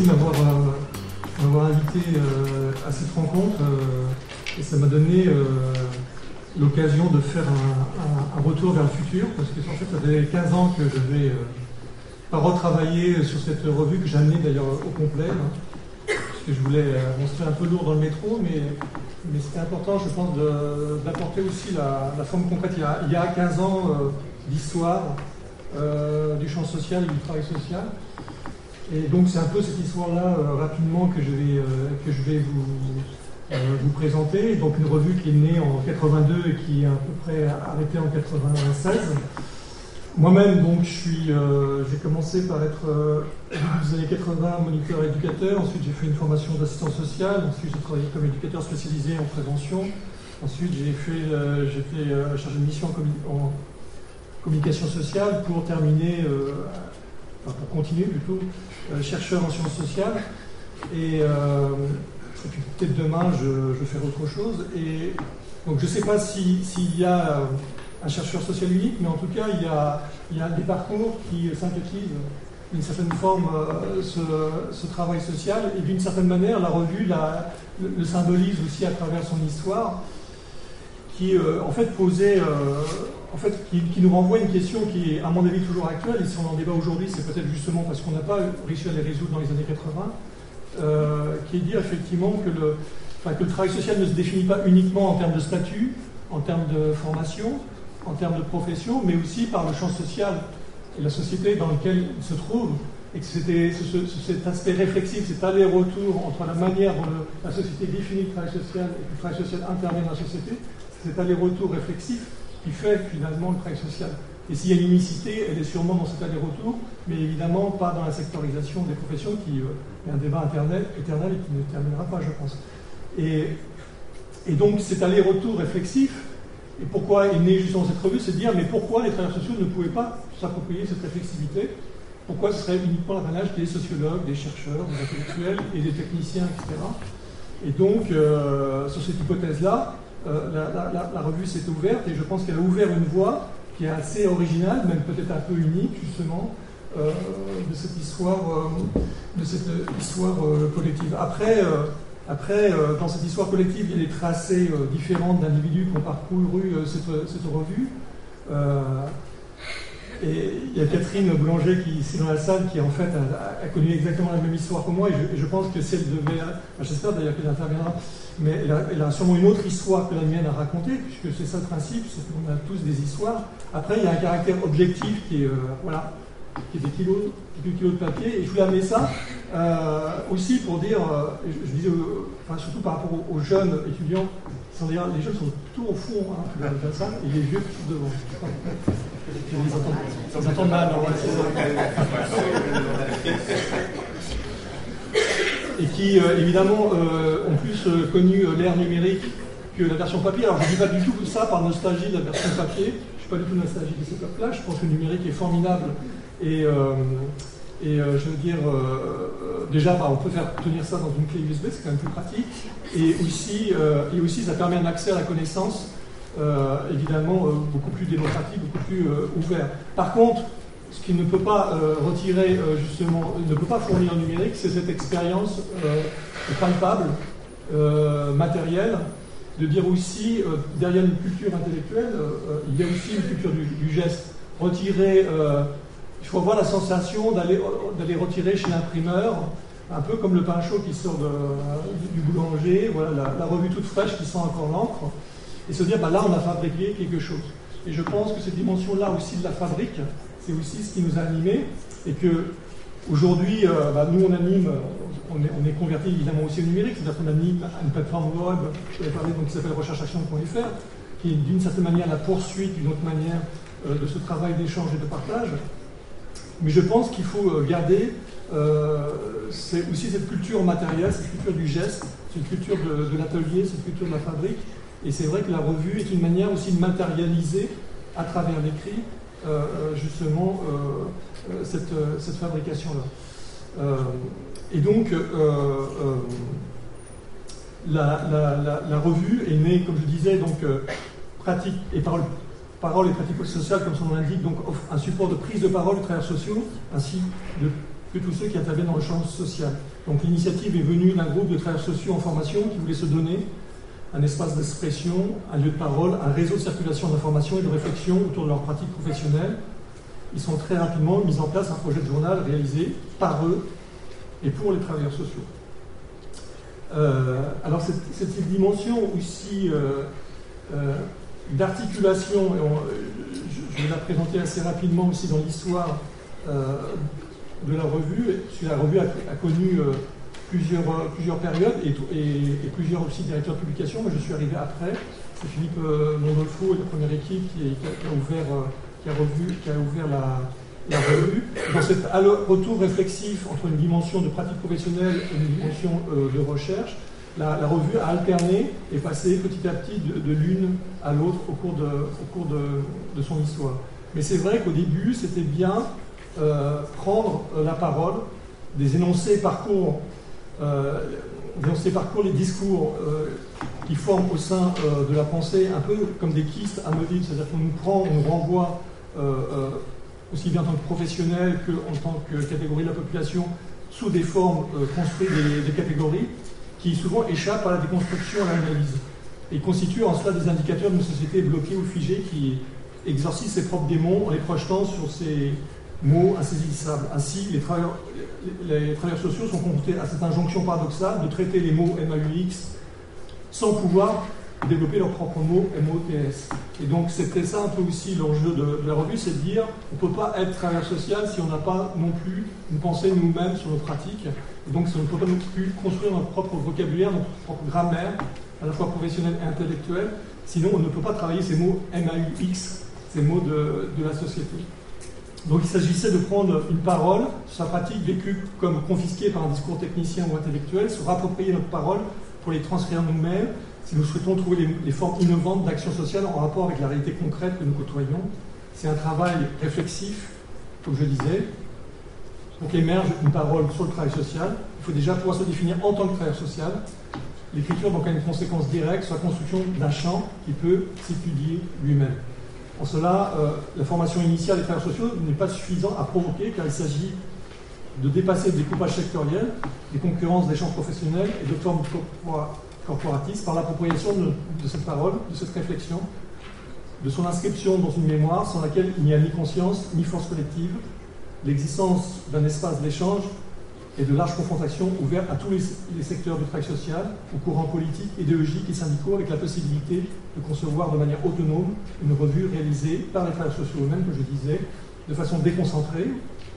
De m'avoir euh, invité euh, à cette rencontre euh, et ça m'a donné l'occasion de faire un, retour vers le futur parce que en fait ça fait 15 ans que je vais pas retravailler sur cette revue que j'ai amenée d'ailleurs au complet hein, parce que je voulais montrer un peu lourd dans le métro mais c'était important je pense d'apporter aussi la, forme concrète. Il y a, 15 ans d'histoire du champ social et du travail social. Et donc c'est un peu cette histoire-là euh, rapidement que je vais, euh, que je vais vous, euh, vous présenter. Donc une revue qui est née en 82 et qui est à peu près arrêtée en 96. Moi-même, donc, je suis, j'ai commencé par être des années 80 moniteur éducateur. Ensuite, j'ai fait une formation d'assistant social. Ensuite, j'ai travaillé comme éducateur spécialisé en prévention. Ensuite, j'ai fait, j'ai fait chargé de mission en, communication sociale pour terminer pour continuer plutôt, euh, chercheur en sciences sociales. Et, euh, puis peut-être demain, je, je, faire autre chose. Et donc je ne sais pas s'il y a un chercheur social unique, mais en tout cas, il y a, il y a des parcours qui synthétisent d'une certaine forme euh, ce, travail social, et d'une certaine manière, la revue la, le, symbolise aussi à travers son histoire, qui euh, en fait posait, euh, en fait, qui, nous renvoie une question qui est, à mon avis, toujours actuelle, et si on en débat aujourd'hui, c'est peut-être justement parce qu'on n'a pas réussi à les résoudre dans les années 80, qui est dire effectivement que le, travail social ne se définit pas uniquement en termes de statut, en termes de formation, en termes de profession, mais aussi par le champ social et la société dans laquelle il se trouve, et que c'était cet aspect réflexif, cet aller-retour entre la manière dont la société définit le travail social et le travail social intervient dans la société, cet aller-retour réflexif qui fait finalement le travail social. Et s'il y a une unicité, elle est sûrement dans cet aller-retour, mais évidemment pas dans la sectorisation des professions, qui euh, est un débat éternel, et qui ne terminera pas, je pense. Et, et donc cet aller-retour réflexif, et pourquoi est né justement cette revue, c'est de dire mais pourquoi les travailleurs sociaux ne pouvaient pas s'approprier cette réflexivité? Pourquoi ce serait uniquement l'apanage des sociologues, des chercheurs, des intellectuels et des techniciens, etc. Et donc, euh, sur cette hypothèse-là, euh, la, revue s'est ouverte et je pense qu'elle a ouvert une voie qui est assez originale, même peut-être un peu unique, justement, euh, de cette histoire, de cette histoire collective. Après, après, euh, dans cette histoire collective, il y a des tracés euh, différents d'individus qui ont parcouru euh, cette, revue. Et il y a Catherine Boulanger qui est dans la salle qui en fait a, connu exactement la même histoire que moi et je, pense que si elle devait, j'espère d'ailleurs qu'elle interviendra, mais elle a, sûrement une autre histoire que la mienne à raconter puisque c'est ça le principe, c'est qu'on a tous des histoires. Après il y a un caractère objectif qui est voilà, qui est des kilos, kilos de papier. Et je voulais amener ça euh, aussi pour dire, euh, je, disais, enfin, surtout par rapport aux, jeunes étudiants, sans dire, les jeunes sont tout au fond de la salle et les vieux sont devant. Mal, Et qui, euh, évidemment, ont plus connu l'ère numérique que la version papier. Alors, je ne dis pas du tout ça par nostalgie de la version papier. Je ne suis pas du tout nostalgique de cette époque-là. Je pense que le numérique est formidable et, euh, et euh, je veux dire, euh, déjà, bah, on peut faire tenir ça dans une clé USB, c'est quand même plus pratique. Et aussi, et aussi ça permet un accès à la connaissance, évidemment, beaucoup plus démocratique, beaucoup plus ouvert. Par contre, ce qui ne peut pas retirer, justement, ne peut pas fournir le numérique, c'est cette expérience palpable, matérielle, de dire aussi, derrière une culture intellectuelle, il y a aussi une culture du, geste. Retirer il faut avoir la sensation d'aller retirer chez l'imprimeur, un peu comme le pain chaud qui sort du, boulanger, voilà, la, revue toute fraîche qui sent encore l'encre, et se dire, bah, là, on a fabriqué quelque chose. Et je pense que cette dimension-là aussi de la fabrique, c'est aussi ce qui nous a animés, et que aujourd'hui, euh, bah, nous, on anime, on est, on converti évidemment aussi au numérique, c'est-à-dire qu'on anime une plateforme web, je vais parler, donc, qui s'appelle rechercheaction.fr, qui est d'une certaine manière la poursuite d'une autre manière euh, de ce travail d'échange et de partage. Mais je pense qu'il faut euh, garder euh, aussi cette culture matérielle, cette culture du geste, cette culture de, l'atelier, cette culture de la fabrique. Et c'est vrai que la revue est une manière aussi de matérialiser à travers l'écrit euh, justement cette, fabrication-là. et donc, la, revue est née, comme je disais, donc pratique et parole Parole et pratiques sociales, comme son nom l'indique, donc offre un support de prise de parole des travailleurs sociaux, ainsi que tous ceux qui interviennent dans le champ social. Donc l'initiative est venue d'un groupe de travailleurs sociaux en formation qui voulait se donner un espace d'expression, un lieu de parole, un réseau de circulation d'informations et de réflexion autour de leurs pratiques professionnelles. Ils sont très rapidement mis en place un projet de journal réalisé par eux et pour les travailleurs sociaux. Euh, alors cette, dimension aussi euh, euh, d'articulation, je, vais la présenter assez rapidement aussi dans l'histoire de la revue, la revue a, connu plusieurs, euh, plusieurs périodes et, plusieurs aussi directeurs de publication, mais je suis arrivé après. C'est Philippe Mondolfo et la première équipe qui, a, ouvert, qui a, revu, qui a ouvert la, revue. Dans cet retour réflexif entre une dimension de pratique professionnelle et une dimension de recherche, la, revue a alterné et passé petit à petit de, l'une à l'autre au cours, de, au cours de, son histoire. Mais c'est vrai qu'au début, c'était bien euh, prendre euh, la parole, des énoncés parcours, euh, dans ces parcours les discours qui forment au sein de la pensée un peu comme des kystes amovibles, c'est-à-dire qu'on nous prend, on nous renvoie aussi bien en tant que professionnel qu'en tant que catégorie de la population sous des formes construites des, catégories qui souvent échappent à la déconstruction, à l'analyse, et constituent en cela des indicateurs d'une société bloquée ou figée qui exorcise ses propres démons en les projetant sur ces mots insaisissables. Ainsi, les travailleurs, sociaux sont confrontés à cette injonction paradoxale de traiter les mots MAUX sans pouvoir développer leurs propres mots MOTS. Et donc c'était ça un peu aussi l'enjeu de, la revue, c'est de dire on ne peut pas être travailleur social si on n'a pas non plus une pensée nous-mêmes sur nos pratiques. Et donc on ne peut pas non plus construire notre propre vocabulaire, notre propre grammaire, à la fois professionnelle et intellectuelle, sinon on ne peut pas travailler ces mots MAUX, ces mots de la société. Donc il s'agissait de prendre une parole, sa pratique vécue comme confisquée par un discours technicien ou intellectuel, se rapproprier notre parole pour les transcrire nous-mêmes, si nous souhaitons trouver les, formes innovantes d'action sociale en rapport avec la réalité concrète que nous côtoyons. C'est un travail réflexif, comme je disais. Pour qu'émerge une parole sur le travail social, il faut déjà pouvoir se définir en tant que travailleur social. L'écriture donc a une conséquence directe sur la construction d'un champ qui peut s'étudier lui-même. En cela, euh, la formation initiale des travailleurs sociaux n'est pas suffisante à provoquer car il s'agit de dépasser des découpage sectoriel, des concurrences champs professionnels et de formes corporatiste par l'appropriation de, cette parole, de cette réflexion, de son inscription dans une mémoire sans laquelle il n'y a ni conscience ni force collective, l'existence d'un espace d'échange et de large confrontation ouvert à tous les, secteurs du travail social, aux courants politiques, idéologiques et syndicaux, avec la possibilité de concevoir de manière autonome une revue réalisée par les travailleurs sociaux eux-mêmes, que je disais, de façon déconcentrée,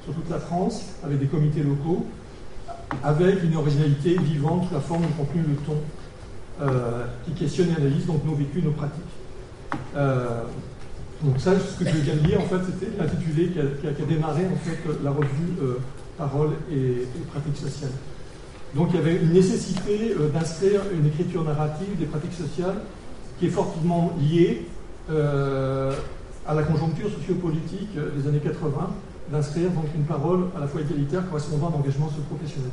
sur toute la France, avec des comités locaux, avec une originalité vivante sous la forme du contenu, le ton, euh, qui questionne et analyse donc nos vécus, nos pratiques. Euh, donc ça, ce que je viens de dire, en fait, c'était l'intitulé qui a, démarré en fait la revue euh, Parole et, pratiques sociales. Donc il y avait une nécessité d'inscrire une écriture narrative des pratiques sociales qui est fortement liée à la conjoncture sociopolitique des années 80, d'inscrire donc une parole à la fois égalitaire correspondant à l'engagement socio-professionnel.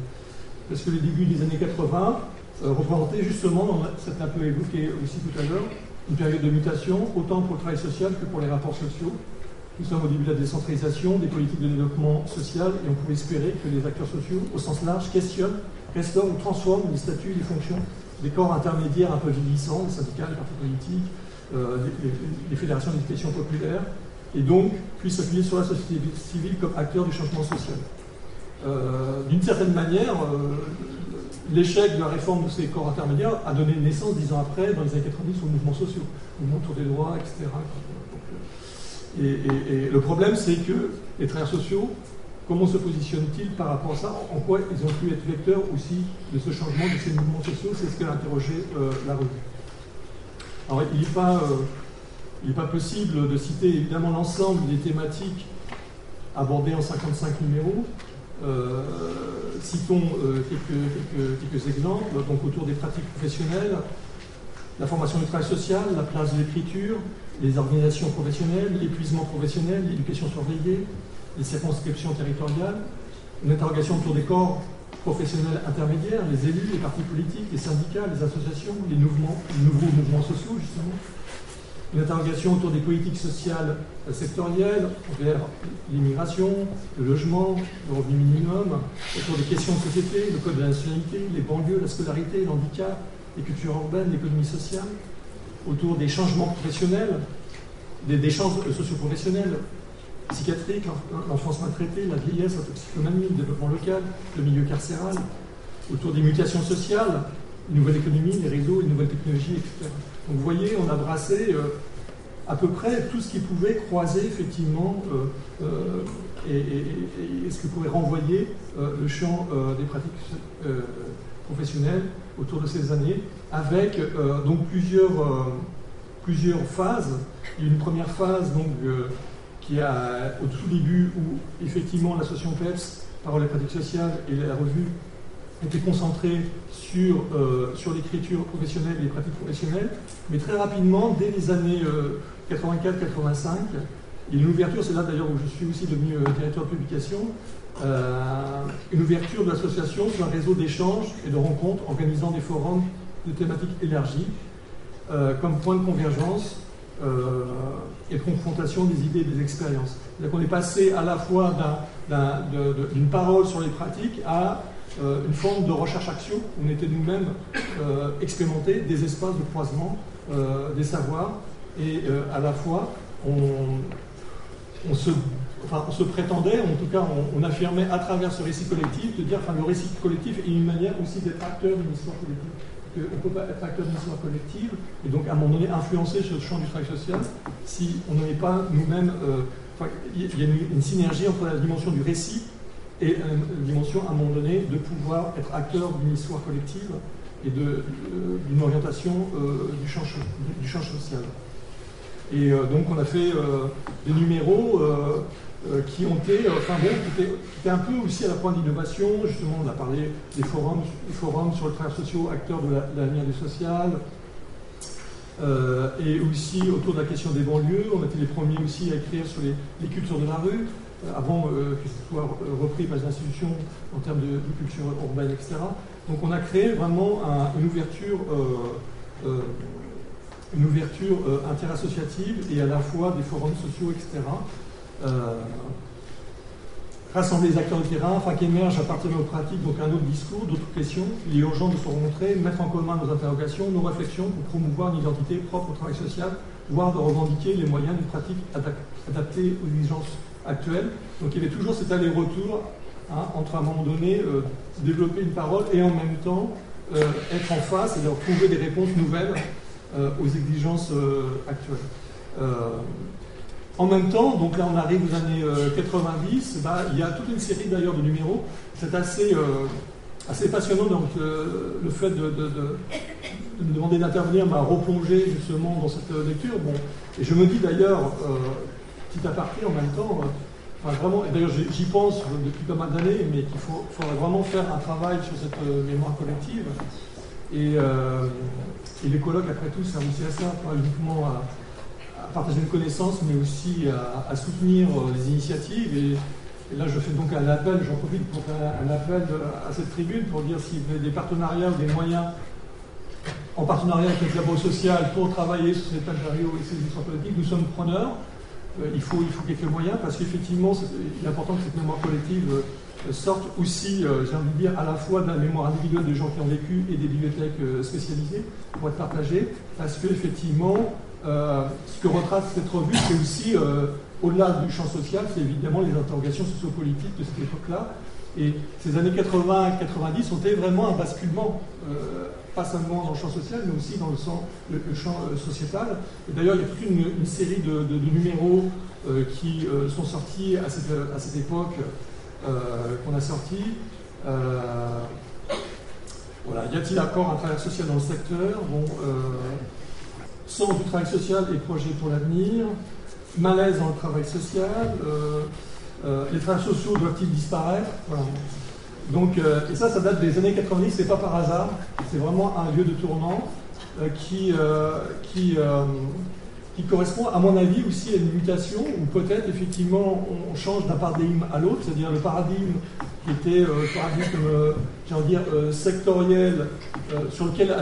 Parce que les débuts des années 80 euh, représenter justement, cette un peu évoqué aussi tout à l'heure, une période de mutation, autant pour le travail social que pour les rapports sociaux. Nous sommes au début de la décentralisation des politiques de développement social et on pouvait espérer que les acteurs sociaux, au sens large, questionnent, restaurent ou transforment les statuts les fonctions des corps intermédiaires un peu vieillissants, les syndicats, les partis politiques, euh, les, fédérations d'éducation populaire, et donc puissent s'appuyer sur la société civile comme acteur du changement social. Euh, d'une certaine manière, l'échec de la réforme de ces corps intermédiaires a donné naissance, dix ans après, dans les années 90, aux mouvements sociaux, au mouvement autour des lois, etc. Et, le problème, c'est que les travailleurs sociaux, comment se positionnent-ils par rapport à ça? En quoi ils ont pu être vecteurs aussi de ce changement de ces mouvements sociaux? C'est ce qu'a interrogé euh, la revue. Alors, il n'est pas, euh, pas possible de citer évidemment l'ensemble des thématiques abordées en 55 numéros. Euh, citons euh, quelques, exemples, donc autour des pratiques professionnelles, la formation du travail social, la place de l'écriture, les organisations professionnelles, l'épuisement professionnel, l'éducation surveillée, les circonscriptions territoriales, une interrogation autour des corps professionnels intermédiaires, les élus, les partis politiques, les syndicats, les associations, les, mouvements, les nouveaux mouvements sociaux, justement, une interrogation autour des politiques sociales sectorielles, vers l'immigration, le logement, le revenu minimum, autour des questions de société, le code de la nationalité, les banlieues, la scolarité, l'handicap, les cultures urbaines, l'économie sociale, autour des changements professionnels, des, des chances socioprofessionnels, psychiatriques, l'enfance maltraitée, la vieillesse, la toxicomanie, le développement local, le milieu carcéral, autour des mutations sociales, une nouvelle économie, les réseaux, les nouvelles technologies, etc. Donc vous voyez, on a brassé euh, à peu près tout ce qui pouvait croiser effectivement euh, euh, et, ce qui pourrait renvoyer le champ des pratiques professionnelles autour de ces années, avec donc plusieurs, plusieurs phases. Il y a une première phase donc, qui a au tout début où effectivement l'association PEPS, Parole et pratiques sociales, et la revue était concentré sur, euh, sur l'écriture professionnelle et les pratiques professionnelles, mais très rapidement, dès les années 84-85, Il y a une ouverture, c'est là d'ailleurs où je suis aussi devenu directeur de publication, une ouverture de l'association sur un réseau d'échanges et de rencontres organisant des forums de thématiques élargies comme point de convergence et de confrontation des idées et des expériences. C'est-à-dire qu'on est passé à la fois d'une parole sur les pratiques à euh, une forme de recherche-action. On était nous-mêmes euh, expérimentés des espaces de croisement euh, des savoirs et à la fois on, se, prétendait, en tout cas on, affirmait à travers ce récit collectif de dire enfin le récit collectif est une manière aussi d'être acteur d'une histoire collective. On ne peut pas être acteur d'une histoire collective et donc à un moment donné influencer ce champ du travail social si on n'est pas nous-mêmes. il y a une, synergie entre la dimension du récit et une dimension à un moment donné de pouvoir être acteur d'une histoire collective et d'une orientation euh, du, champ, social. Et euh, donc on a fait euh, des numéros qui ont été, enfin bon, qui étaient, un peu aussi à la pointe d'innovation. Justement, on a parlé des forums, sur le travail social, acteurs de l'avenir du social. et aussi autour de la question des banlieues, on a été les premiers aussi à écrire sur les cultures de la rue. Euh, avant euh, que ce soit euh, repris par les institutions en termes de, culture urbaine, etc. Donc on a créé vraiment une ouverture interassociative et à la fois des forums sociaux, etc. rassembler les acteurs de terrain, enfin qui émergent à partir de nos pratiques, donc un autre discours, d'autres questions. Il est urgent de se rencontrer, mettre en commun nos interrogations, nos réflexions pour promouvoir une identité propre au travail social, voire de revendiquer les moyens d'une pratique adaptée aux exigences actuelle. Donc il y avait toujours cet aller-retour hein, entre un moment donné euh, développer une parole et en même temps euh, être en face et leur trouver des réponses nouvelles euh, aux exigences actuelles. En même temps, donc là on arrive aux années 90, bah, il y a toute une série d'ailleurs de numéros. C'est assez, assez passionnant donc le fait de, me demander d'intervenir m'a replongé justement dans cette lecture. Bon, et je me dis d'ailleurs, petit aparté en même temps. Euh, vraiment, et d'ailleurs j'y pense depuis pas mal d'années, mais qu'il faut, faudrait vraiment faire un travail sur cette euh, mémoire collective. Euh, et, les colloques, après tout, servent aussi à ça, pas uniquement à, partager une connaissance, mais aussi à, soutenir les initiatives. Et, là, je fais donc un appel, j'en profite pour faire un appel à cette tribune pour dire s'il y a des partenariats ou des moyens en partenariat avec le labo social pour travailler sur ces matériaux et ces histoires politiques, nous sommes preneurs. Euh, il, faut, il faut quelques moyens parce qu'effectivement, il est important que cette mémoire collective euh, sorte aussi, euh, j'ai envie de dire, à la fois de la mémoire individuelle des gens qui ont vécu et des bibliothèques spécialisées pour être partagées, parce qu'effectivement, ce que retrace cette revue, c'est aussi, au-delà du champ social, c'est évidemment les interrogations sociopolitiques de cette époque-là. Et ces années 80 et 90 ont été vraiment un basculement pas seulement dans le champ social, mais aussi dans le, champ euh, sociétal. D'ailleurs, il y a toute une, série de, numéros euh, qui euh, sont sortis à cette, époque, qu'on a sortis. voilà. Y a-t-il encore un travail social dans le secteur? Sens du travail social et projets pour l'avenir. Malaise dans le travail social. les travailleurs sociaux doivent-ils disparaître? Donc, euh, et ça, ça date des années 90, c'est pas par hasard, c'est vraiment un lieu de tournant euh, qui, euh, qui, qui, correspond, à mon avis, aussi à une mutation où peut-être effectivement on change d'un paradigme à l'autre, c'est-à-dire le paradigme qui était le paradigme, de dire, sectoriel, sur lequel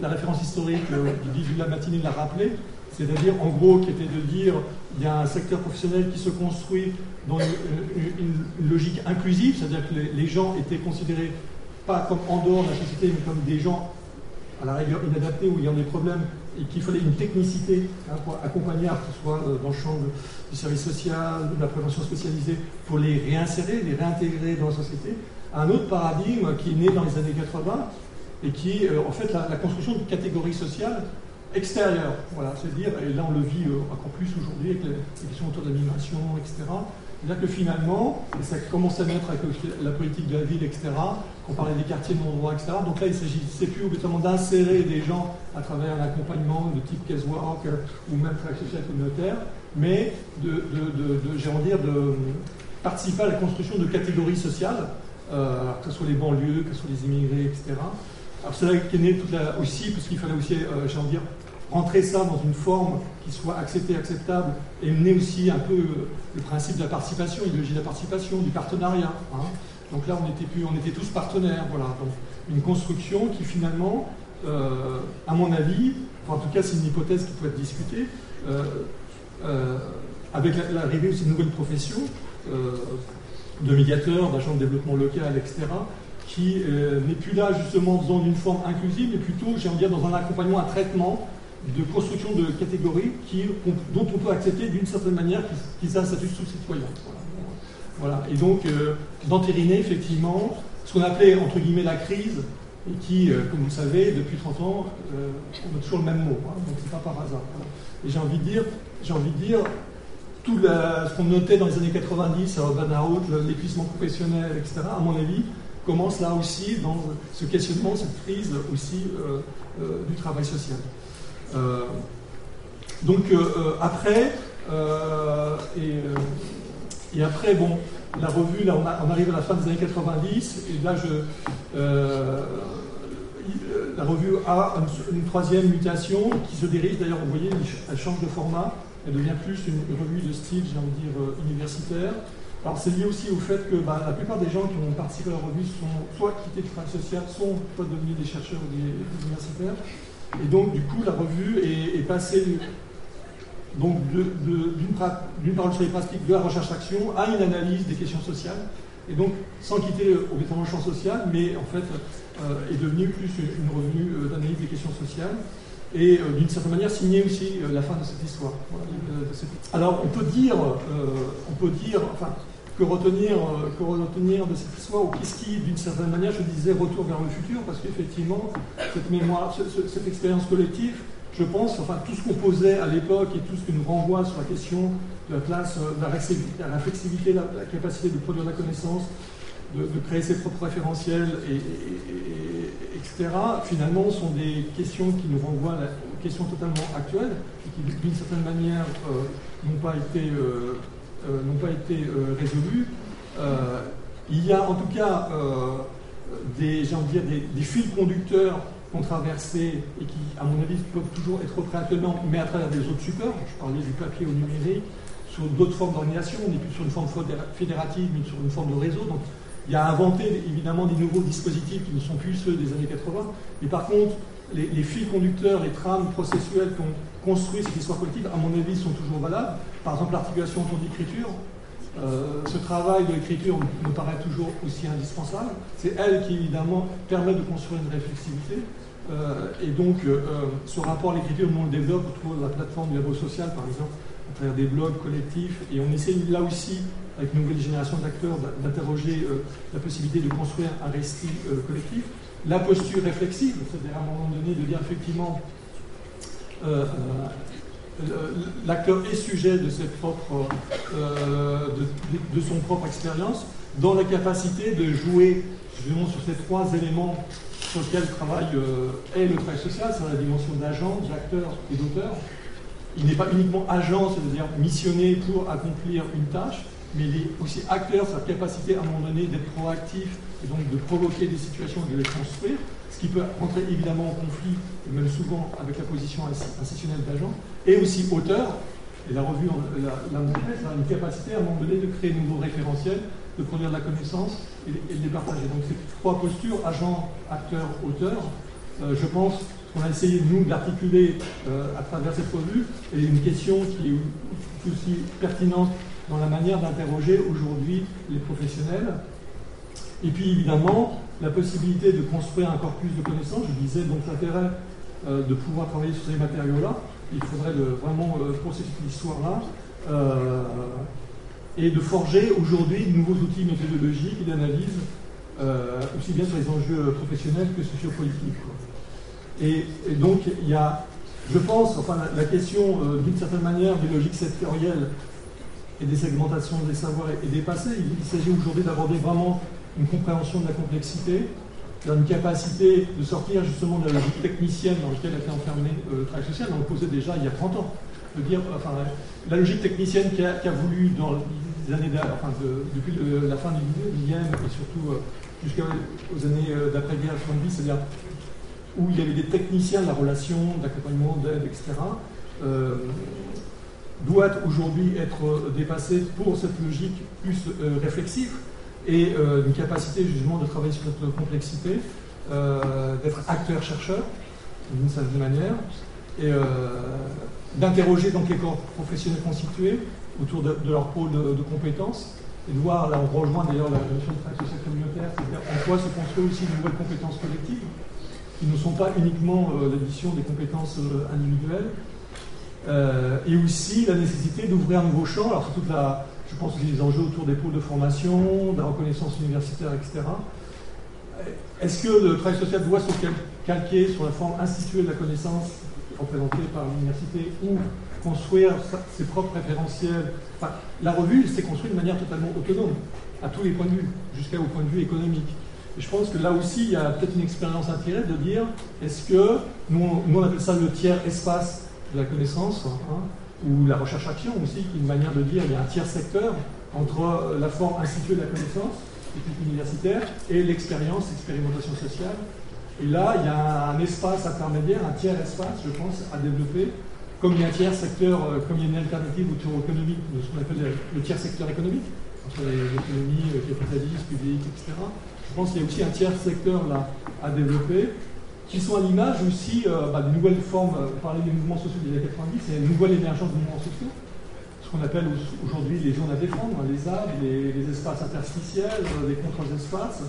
la référence historique du 18 la matinée l'a rappelé, c'est-à-dire en gros qui était de dire il y a un secteur professionnel qui se construit dans une, logique inclusive, c'est-à-dire que les, gens étaient considérés pas comme en dehors de la société, mais comme des gens à la rigueur inadaptés où il y a des problèmes et qu'il fallait une technicité hein, pour accompagner, que ce soit dans le champ du service social, de la prévention spécialisée, pour les réinsérer, les réintégrer dans la société. Un autre paradigme qui est né dans les années 80 et qui est euh, en fait la, construction de catégories sociales extérieur. Voilà, c'est dire, et là on le vit euh, encore plus aujourd'hui avec les, questions autour de la migration, etc. C'est-à-dire que finalement, et ça commence à naître avec la politique de la ville, etc., qu'on parlait des quartiers de non-droit, etc. Donc là, il s'agit, c'est plus obligatoirement d'insérer des gens à travers un accompagnement de type casework euh, ou même social communautaire, mais de, de, de, dire, de participer à la construction de catégories sociales, euh, que ce soit les banlieues, que ce soit les immigrés, etc. Alors c'est là qu'est né toute la, aussi, parce qu'il fallait aussi, euh, j'ai envie de dire, rentrer ça dans une forme qui soit acceptée, acceptable, et mener aussi un peu le principe de la participation, l'idéologie de la participation, du partenariat. Hein. Donc là, on était, tous partenaires. Voilà. Donc, une construction qui finalement, euh, à mon avis, en tout cas c'est une hypothèse qui peut être discutée, euh, euh, avec l'arrivée aussi de nouvelles professions, de médiateurs, d'agents de développement local, etc., qui n'est plus là justement dans une forme inclusive, mais plutôt, j'ai envie de dire, dans un accompagnement, un traitement de construction de catégories dont on peut accepter d'une certaine manière qu'ils aient un statut sous-citoyen. Voilà. Et donc, d'entériner effectivement ce qu'on appelait entre guillemets la crise, et qui, euh, comme vous le savez, depuis 30 ans, euh, on a toujours le même mot, hein, donc c'est pas par hasard. Et j'ai envie de dire, j'ai envie de dire, tout ce qu'on notait dans les années 90, burn-out, l'épuisement professionnel, etc., à mon avis, commence là aussi dans ce questionnement, cette crise aussi euh, du travail social. Donc après, et, après, bon, la revue, là on, arrive à la fin des années 90, et là euh, la revue a une, troisième mutation qui se dirige, d'ailleurs vous voyez, elle change de format, elle devient plus une, revue de style, j'ai envie dire, euh, universitaire. Alors c'est lié aussi au fait que bah, la plupart des gens qui ont participé à la revue sont soit quittés du travail social, soit devenus des chercheurs ou des, universitaires. Et donc du coup la revue est, passée d'une part le pratique de la recherche-action à une analyse des questions sociales, et donc sans quitter obligatoirement le champ social, mais en fait euh, est devenue plus une revue euh, d'analyse des questions sociales, et euh, d'une certaine manière signer aussi la fin de cette histoire. Alors on peut dire, on peut dire, enfin, que retenir, que retenir de cette histoire, ou qu'est-ce qui, d'une certaine manière, je disais, retour vers le futur, parce qu'effectivement, cette mémoire, cette expérience collective, je pense, enfin tout ce qu'on posait à l'époque et tout ce que nous renvoie sur la question de la classe, euh, de la réflexivité, la, la, capacité de produire la connaissance, de, créer ses propres référentiels, et, etc., finalement sont des questions qui nous renvoient à des questions totalement actuelles et qui, d'une certaine manière, euh, n'ont pas été, euh, n'ont pas été résolues. il y a en tout cas des, dire, des fils conducteurs qu'on traversé et qui, à mon avis, peuvent toujours être repris actuellement, mais à travers des autres supports. Je parlais du papier au numérique, sur d'autres formes d'organisation. On n'est plus sur une forme fédérative, mais sur une forme de réseau. Donc, il y a inventé évidemment des nouveaux dispositifs qui ne sont plus ceux des années 80. Mais par contre, les, fils conducteurs, les trames processuelles qu'on construit cette histoire collective, à mon avis, sont toujours valables. Par exemple, l'articulation autour d'écriture. Euh, ce travail de l'écriture me paraît toujours aussi indispensable. C'est elle qui, évidemment, permet de construire une réflexivité. Euh, et donc, euh, ce rapport à l'écriture, nous on le développe autour de la plateforme du réseau social, par exemple, à travers des blogs collectifs. Et on essaie là aussi, avec une nouvelle génération d'acteurs, d'interroger la possibilité de construire un récit collectif. La posture réflexive, c'est-à-dire à un moment donné de dire effectivement l'acteur est sujet propres, de, son propre expérience, dans la capacité de jouer justement sur ces trois éléments sur lesquels travaille euh, est le travail social, c'est la dimension d'agent, d'acteur et d'auteur. Il n'est pas uniquement agent, c'est-à-dire missionné pour accomplir une tâche, mais il est aussi acteur, sa capacité à un moment donné d'être proactif et donc de provoquer des situations et de les construire, ce qui peut entrer évidemment en conflit, et même souvent avec la position institutionnelle d'agent, et aussi auteur, et la revue l'a montré, ça a une capacité à un moment donné de créer de nouveaux référentiels, de produire de la connaissance et, de les partager. Donc ces trois postures, agent, acteur, auteur, euh, je pense qu'on a essayé, nous, d'articuler euh, à travers cette revue, et une question qui est aussi pertinente dans la manière d'interroger aujourd'hui les professionnels. Et puis évidemment, la possibilité de construire un corpus de connaissances, je disais donc l'intérêt euh, de pouvoir travailler sur ces matériaux-là, il faudrait vraiment euh, poursuivre cette histoire-là, euh, et de forger aujourd'hui de nouveaux outils méthodologiques et d'analyse, aussi bien sur les enjeux professionnels que sociopolitiques. Et, et, donc il y a, je pense, enfin la, question d'une certaine manière des logiques sectorielles et des segmentations des savoirs est, dépassée. Il, s'agit aujourd'hui d'aborder vraiment une compréhension de la complexité, une capacité de sortir justement de la logique technicienne dans laquelle a été enfermé euh, le travail social. On le posait déjà il y a 30 ans. De dire, enfin, la logique technicienne qui a, voulu, dans les années enfin, depuis la fin du 19e et surtout euh, jusqu'aux années euh, d'après-guerre 70, c'est-à-dire où il y avait des techniciens de la relation, d'accompagnement, d'aide, etc., doit aujourd'hui être dépassé pour cette logique plus réflexive et euh, une capacité justement de travailler sur cette complexité, d'être acteur-chercheur d'une certaine manière, et d'interroger donc les corps professionnels constitués autour de, leur pôle de, compétences, et de voir, là on rejoint d'ailleurs la notion de travail social communautaire, c'est-à-dire en quoi se construit aussi de nouvelles compétences collectives, qui ne sont pas uniquement l'addition des compétences individuelles, euh, et aussi la nécessité d'ouvrir un nouveau champ. Alors, toute la, je pense les enjeux autour des pôles de formation, de la reconnaissance universitaire, etc. Est-ce que le travail social doit se calquer sur la forme instituée de la connaissance représentée par l'université ou construire ses propres référentiels? La revue s'est construite de manière totalement autonome, à tous les points de vue, jusqu'au point de vue économique. Et je pense que là aussi, il y a peut-être une expérience intérêt de dire est-ce que, nous, nous on appelle ça le tiers espace de la connaissance, hein, ou la recherche-action aussi, qui est une manière de dire qu'il y a un tiers secteur entre la forme instituée de la connaissance, universitaire, et l'expérience, l'expérimentation sociale. Et là, il y a un espace intermédiaire, un tiers espace, je pense, à développer, comme il y a un tiers secteur, euh, comme il y a une alternative autour économique, de ce qu'on appelle le tiers secteur économique, entre l'économie, le capitalisme, public, etc. Je pense qu'il y a aussi un tiers secteur là à développer qui sont à l'image aussi euh, bah, des nouvelles formes, euh, parler des mouvements sociaux des années 90, et une nouvelle émergence des mouvements sociaux, ce qu'on appelle aujourd'hui les zones à défendre, les arbres, les, espaces interstitiels, euh, les contre-espaces,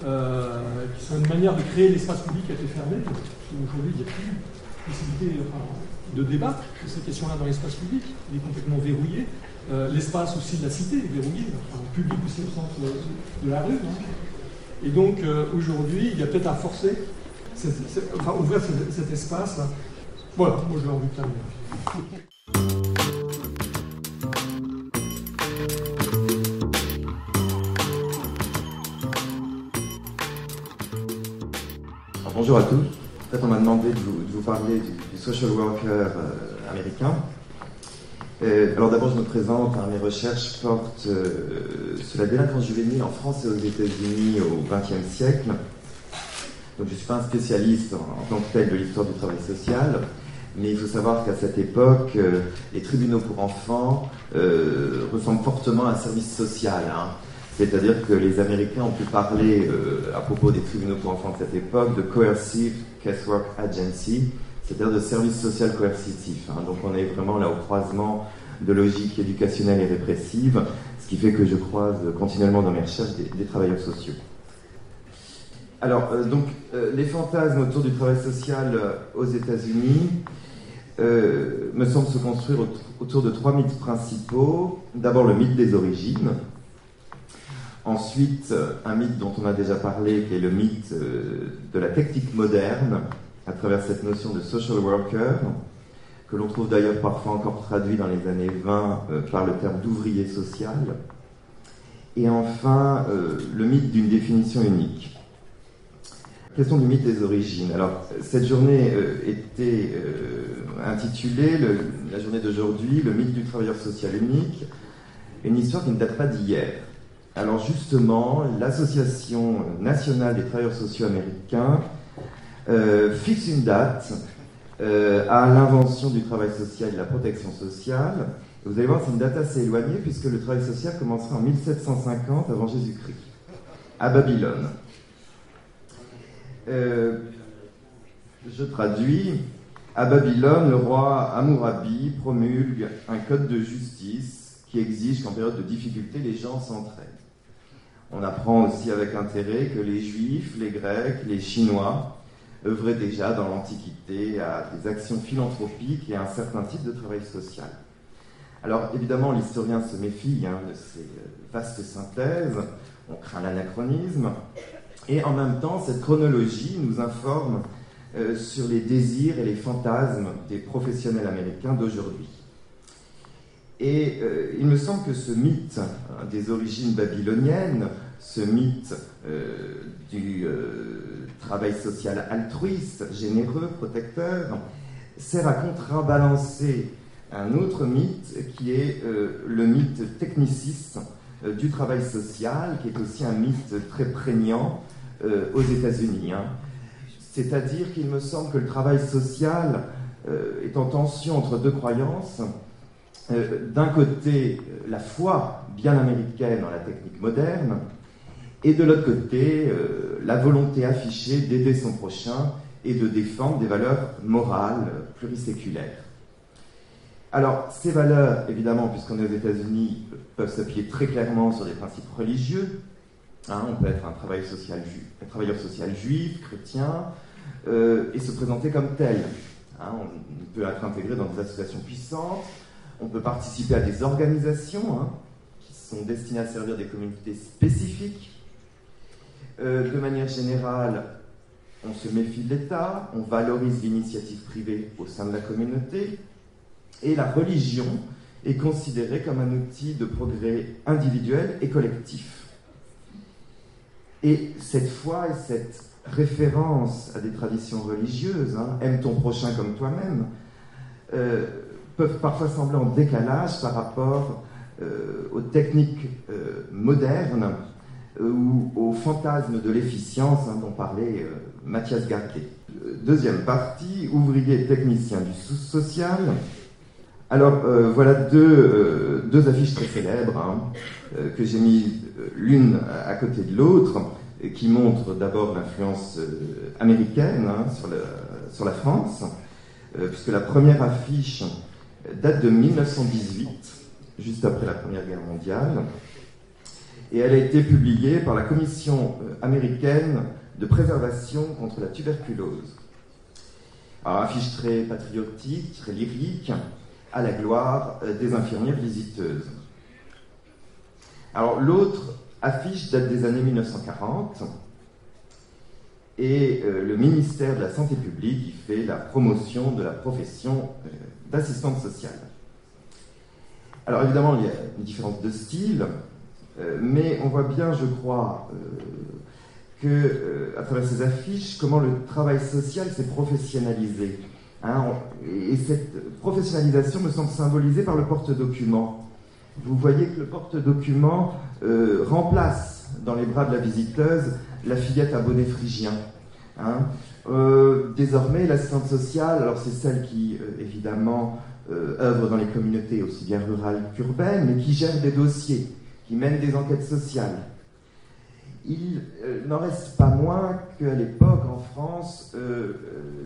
qui sont une manière de créer l'espace public qui a été fermé, aujourd'hui il n'y a plus de possibilité de débattre sur ces questions-là dans l'espace public, il est complètement verrouillé. l'espace aussi de la cité est verrouillé, enfin, public aussi au sens de, la rue. Hein. Et donc aujourd'hui, il y a peut-être à forcer enfin, ouvrir cet, espace. Voilà, moi j'ai envie de terminer.
bonjour à tous. En fait, on m'a demandé de vous, parler du, social worker euh, américain. Euh, alors d'abord, je me présente. mes recherches portent euh, sur la délinquance juvénile en France et aux États-Unis au XXe siècle. Donc je ne suis pas un spécialiste en, tant que tel de l'histoire du travail social, mais il faut savoir qu'à cette époque, euh, les tribunaux pour enfants euh, ressemblent fortement à un service social. Hein. C'est-à-dire que les Américains ont pu parler, euh, à propos des tribunaux pour enfants de cette époque, de Coercive Casework Agency, c'est-à-dire de service social coercitif. Hein. Donc on est vraiment là au croisement de logique éducationnelle et répressive, ce qui fait que je croise continuellement dans mes recherches des travailleurs sociaux. Alors, euh, donc, euh, les fantasmes autour du travail social euh, aux États-Unis me semblent se construire autour de trois mythes principaux. D'abord, le mythe des origines. Ensuite, un mythe dont on a déjà parlé, qui est le mythe de la technique moderne, à travers cette notion de social worker, que l'on trouve d'ailleurs parfois encore traduit dans les années 20 par le terme d'ouvrier social. Et enfin, le mythe d'une définition unique question du mythe des origines? Alors, cette journée euh, était euh, intitulée, la journée d'aujourd'hui, le mythe du travailleur social unique, une histoire qui ne date pas d'hier. Alors justement, l'Association nationale des travailleurs sociaux américains euh, fixe une date à l'invention du travail social et de la protection sociale. Vous allez voir, c'est une date assez éloignée puisque le travail social commencera en 1750 avant Jésus-Christ, à Babylone. Euh, je traduis. À Babylone, le roi Amourabi promulgue un code de justice qui exige qu'en période de difficulté, les gens s'entraident. On apprend aussi avec intérêt que les Juifs, les Grecs, les Chinois œuvraient déjà dans l'Antiquité à des actions philanthropiques et à un certain type de travail social. Alors évidemment, l'historien se méfie hein, de ces vastes synthèses, on craint l'anachronisme, et en même temps, cette chronologie nous informe euh, sur les désirs et les fantasmes des professionnels américains d'aujourd'hui. Et euh, il me semble que ce mythe hein, des origines babyloniennes, ce mythe euh, du travail social altruiste, généreux, protecteur, sert à contrebalancer un autre mythe qui est le mythe techniciste du travail social, qui est aussi un mythe très prégnant euh, aux États-Unis. Hein. C'est-à-dire qu'il me semble que le travail social est en tension entre deux croyances. D'un côté, la foi bien américaine en la technique moderne, et de l'autre côté, la volonté affichée d'aider son prochain et de défendre des valeurs morales pluriséculaires. Alors, ces valeurs, évidemment, puisqu'on est aux États-Unis, peuvent s'appuyer très clairement sur des principes religieux. Hein, on peut être un, travailleur social, juif, un travailleur social juif, chrétien, euh, et se présenter comme tel. Hein, on peut être intégré dans des associations puissantes, on peut participer à des organisations hein, qui sont destinées à servir des communautés spécifiques. Euh, de manière générale, on se méfie de l'État, on valorise l'initiative privée au sein de la communauté, et la religion est considérée comme un outil de progrès individuel et collectif. Et cette foi et cette référence à des traditions religieuses, hein, aime ton prochain comme toi-même, euh, peuvent parfois sembler en décalage par rapport euh, aux techniques euh, modernes ou aux fantasmes de l'efficience hein, dont parlait Mathias Garquet. Deuxième partie, ouvrier technicien du social. Alors euh, voilà deux, euh, deux, affiches très célèbres hein, euh, que j'ai mis l'une à côté de l'autre, qui montrent d'abord l'influence américaine hein, sur, sur, la France, puisque la première affiche date de 1918, juste après la Première Guerre mondiale, et elle a été publiée par la Commission américaine de préservation contre la tuberculose. Alors, affiche très patriotique, très lyrique, à la gloire euh, des infirmières visiteuses. Alors l'autre affiche date des années 1940 et euh, le ministère de la Santé publique y fait la promotion de la profession euh, d'assistante sociale. Alors évidemment, il y a une différence de style, mais on voit bien, je crois, que à travers ces affiches, comment le travail social s'est professionnalisé. Hein, et cette professionnalisation me semble symbolisée par le porte-document. Vous voyez que le porte-document euh, remplace dans les bras de la visiteuse la fillette à bonnet phrygien. Hein. Euh, désormais, l'assistante sociale, alors c'est celle qui, euh, évidemment, œuvre dans les communautés aussi bien rurales qu'urbaines, mais qui gère des dossiers, qui mène des enquêtes sociales, il euh, n'en reste pas moins qu'à l'époque, en France, euh, euh,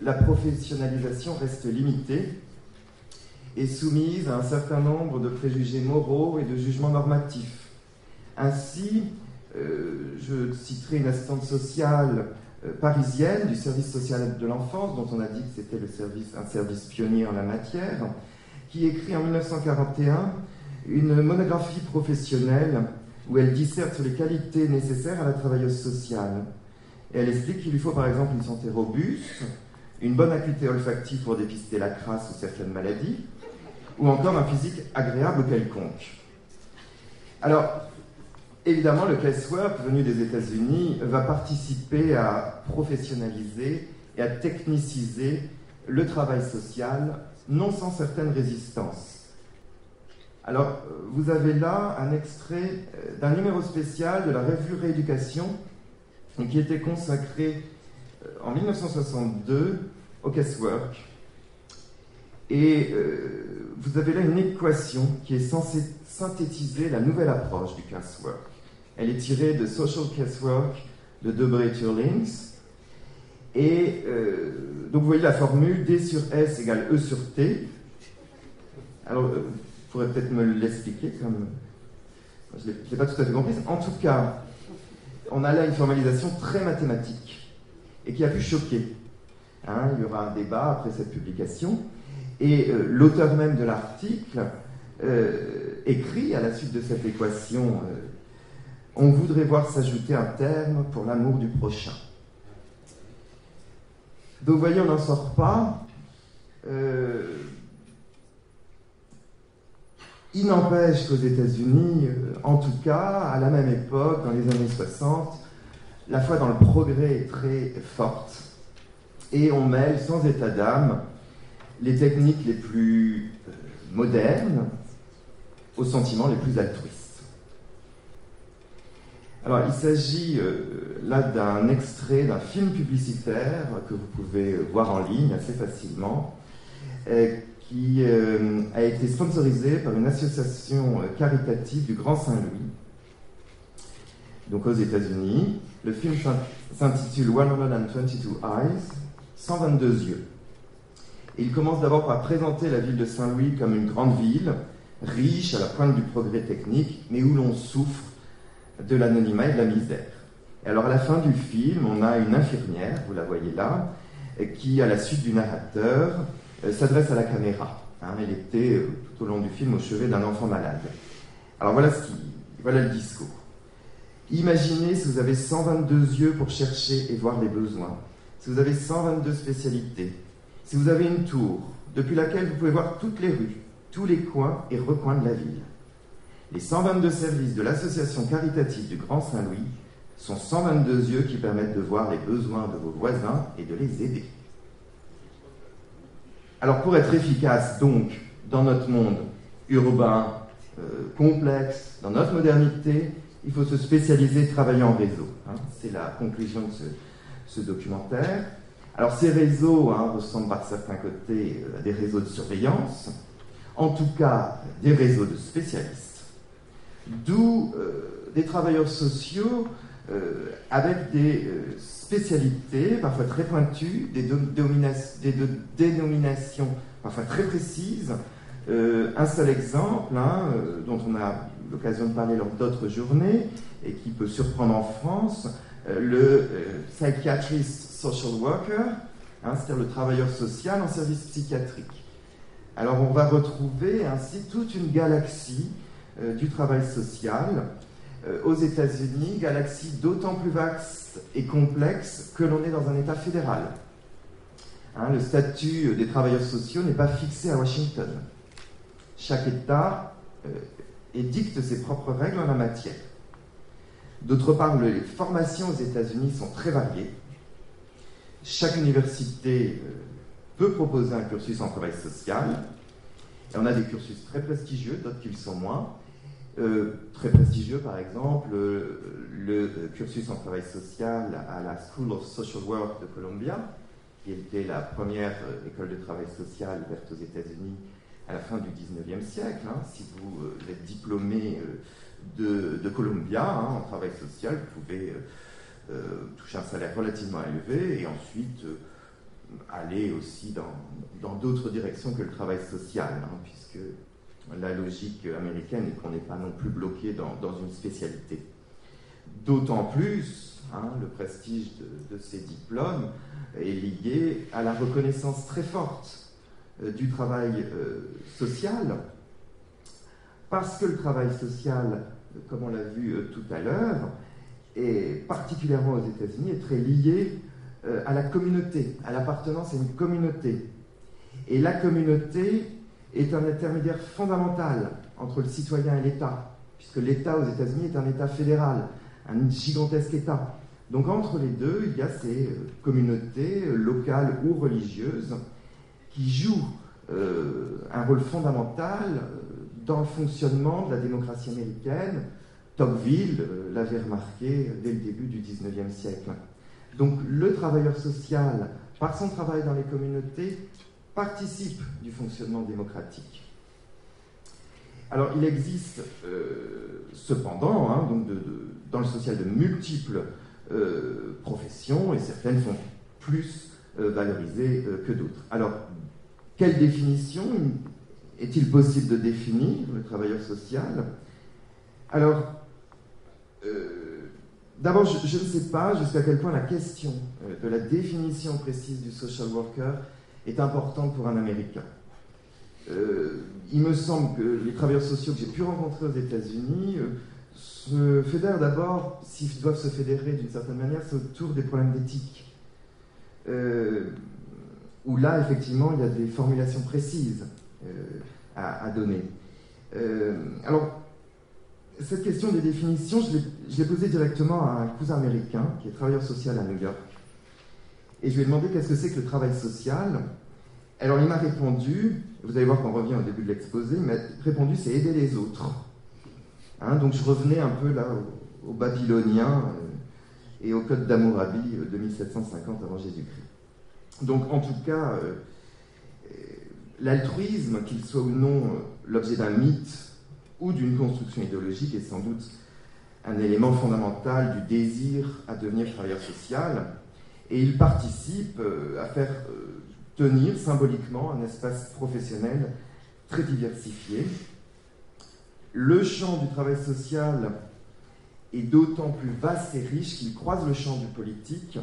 la professionnalisation reste limitée et soumise à un certain nombre de préjugés moraux et de jugements normatifs. Ainsi, je citerai une assistante sociale parisienne du service social de l'enfance, dont on a dit que c'était un service pionnier en la matière, qui écrit en 1941 une monographie professionnelle où elle disserte sur les qualités nécessaires à la travailleuse sociale. Et elle explique qu'il lui faut par exemple une santé robuste, une bonne acuité olfactive pour dépister la crasse ou certaines maladies, ou encore un physique agréable quelconque. Alors, évidemment, le casework venu des États-Unis va participer à professionnaliser et à techniciser le travail social, non sans certaines résistances. Alors, vous avez là un extrait euh, d'un numéro spécial de la revue Rééducation qui était consacré euh, en 1962 au casework. Et euh, vous avez là une équation qui est censée synthétiser la nouvelle approche du casework. Elle est tirée de Social Casework de Debré Turlings. Et donc vous voyez la formule D sur S égale E sur T. Alors, pourrait peut-être me l'expliquer, comme je ne l'ai pas tout à fait compris. En tout cas, on a là une formalisation très mathématique et qui a pu choquer. Hein, il y aura un débat après cette publication. Et euh, l'auteur même de l'article euh, écrit à la suite de cette équation euh, On voudrait voir s'ajouter un terme pour l'amour du prochain. Donc, vous voyez, on n'en sort pas. Il n'empêche qu'aux États-Unis, euh, en tout cas, à la même époque, dans les années 60, la foi dans le progrès est très forte. Et on mêle sans état d'âme les techniques les plus euh, modernes aux sentiments les plus altruistes. Alors, il s'agit euh, là d'un extrait d'un film publicitaire que vous pouvez voir en ligne assez facilement, qui euh, a été sponsorisé par une association caritative du Grand Saint-Louis, donc aux États-Unis. Le film s'intitule 122 Eyes, 122 yeux. Il commence d'abord par présenter la ville de Saint-Louis comme une grande ville, riche à la pointe du progrès technique, mais où l'on souffre de l'anonymat et de la misère. Et alors à la fin du film, on a une infirmière, vous la voyez là, qui, à la suite du narrateur, euh, s'adresse à la caméra. Hein. elle était euh, tout au long du film au chevet d'un enfant malade. Alors voilà, ce qui, voilà le discours. Imaginez si vous avez 122 yeux pour chercher et voir les besoins, si vous avez 122 spécialités, si vous avez une tour depuis laquelle vous pouvez voir toutes les rues, tous les coins et recoins de la ville. Les 122 services de l'association caritative du Grand Saint-Louis sont 122 yeux qui permettent de voir les besoins de vos voisins et de les aider. Alors pour être efficace donc dans notre monde urbain, euh, complexe, dans notre modernité, il faut se spécialiser, travailler en réseau. Hein. C'est la conclusion de ce, documentaire. Alors ces réseaux hein, ressemblent par certains côtés euh, à des réseaux de surveillance, en tout cas des réseaux de spécialistes, d'où euh, des travailleurs sociaux avec des spécialités parfois très pointues, des, dénominations parfois très précises. un seul exemple hein, dont on a l'occasion de parler lors d'autres journées et qui peut surprendre en France, euh, le euh, psychiatrist social worker, hein, c'est-à-dire le travailleur social en service psychiatrique. Alors on va retrouver ainsi toute une galaxie euh, du travail social aux États-Unis, galaxie d'autant plus vaste et complexe que l'on est dans un État fédéral. Hein, le statut des travailleurs sociaux n'est pas fixé à Washington. Chaque État et dicte ses propres règles en la matière. D'autre part, les formations aux États-Unis sont très variées. Chaque université euh, peut proposer un cursus en travail social. Et on a des cursus très prestigieux, d'autres qui le sont moins. Euh, très prestigieux, par exemple, euh, le cursus en travail social à la School of Social Work de Columbia, qui était la première école de travail social ouverte aux États-Unis à la fin du 19e siècle. Hein. si vous euh, êtes diplômé euh, de, Columbia hein, en travail social, vous pouvez euh, toucher un salaire relativement élevé et ensuite aller aussi dans d'autres directions que le travail social, hein, puisque la logique américaine est qu'on n'est pas non plus bloqué dans, une spécialité. D'autant plus, le prestige de, de, ces diplômes est lié à la reconnaissance très forte euh, du travail euh, social, parce que le travail social, comme on l'a vu euh, tout à l'heure, et particulièrement aux États-Unis, est très lié à la communauté, à l'appartenance à une communauté. Et la communauté est un intermédiaire fondamental entre le citoyen et l'État, puisque l'État aux États-Unis est un État fédéral, un gigantesque État. Donc entre les deux, il y a ces communautés locales ou religieuses qui joue euh, un rôle fondamental euh, dans le fonctionnement de la démocratie américaine. Tocqueville euh, l'avait remarqué dès le début du XIXe siècle. Donc le travailleur social, par son travail dans les communautés, participe du fonctionnement démocratique. Alors il existe cependant, hein, donc dans le social, de multiples professions, et certaines sont plus valorisées que d'autres. Alors quelle définition est-il possible de définir le travailleur social? Alors, euh, d'abord, je, ne sais pas jusqu'à quel point la question euh, de la définition précise du social worker est importante pour un Américain. Euh, il me semble que les travailleurs sociaux que j'ai pu rencontrer aux États-Unis se fédèrent d'abord, s'ils doivent se fédérer d'une certaine manière, c'est autour des problèmes d'éthique où là, effectivement, il y a des formulations précises euh, à, donner. Euh, alors, cette question des définitions, je l'ai posée directement à un cousin américain qui est travailleur social à New York. Et je lui ai demandé qu'est-ce que c'est que le travail social? Alors, il m'a répondu, vous allez voir qu'on revient au début de l'exposé, il m'a répondu c'est aider les autres. Hein, donc, je revenais un peu là aux Babyloniens et au Code d'Amourabi de 1750 avant Jésus-Christ. Donc en tout cas, l'altruisme, qu'il soit ou non l'objet d'un mythe ou d'une construction idéologique, est sans doute un élément fondamental du désir à devenir travailleur social, et il participe euh, à faire euh, tenir symboliquement un espace professionnel très diversifié. Le champ du travail social est d'autant plus vaste et riche qu'il croise le champ du politique,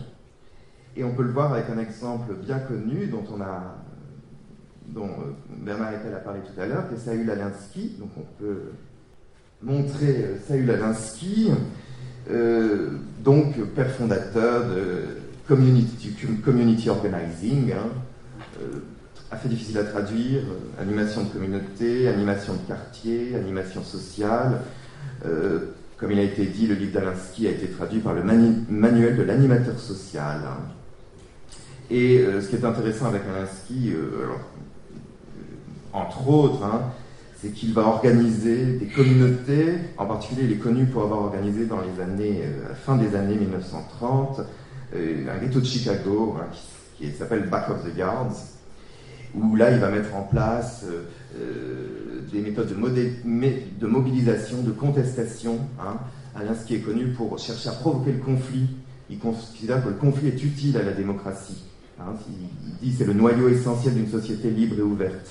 et on peut le voir avec un exemple bien connu dont on a dont euh, Bernard a parlé tout à l'heure, qui est Saül Alinsky. Donc on peut montrer Saül Alinsky, donc père fondateur de community, organizing, hein, euh, assez difficile à traduire, euh, animation de communauté, animation de quartier, animation sociale. Euh, comme il a été dit, le livre d'Alinsky a été traduit par le manuel de l'animateur social. Et ce qui est intéressant avec Alinsky, entre autres, hein, c'est qu'il va organiser des communautés, en particulier il est connu pour avoir organisé dans les années, fin des années 1930, euh, un ghetto de Chicago hein, qui, s'appelle Back of the Yards, où là il va mettre en place euh, euh, des méthodes de, mobilisation, de contestation. Hein. Alain, ce qui est connu pour chercher à provoquer le conflit. Il considère que le conflit est utile à la démocratie. Hein. Il dit c'est le noyau essentiel d'une société libre et ouverte.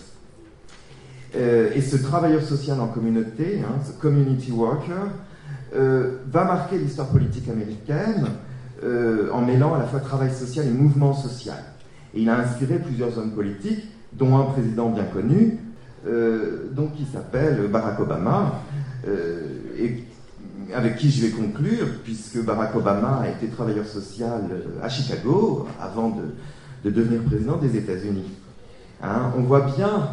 et ce travailleur social en communauté, ce community worker, va marquer l'histoire politique américaine euh, en mêlant à la fois travail social et mouvement social. Il a inspiré plusieurs hommes politiques, dont un président bien connu, euh, donc qui s'appelle Barack Obama, euh, et avec qui je vais conclure, puisque Barack Obama a été travailleur social à Chicago avant de, devenir président des États-Unis. Hein, on voit bien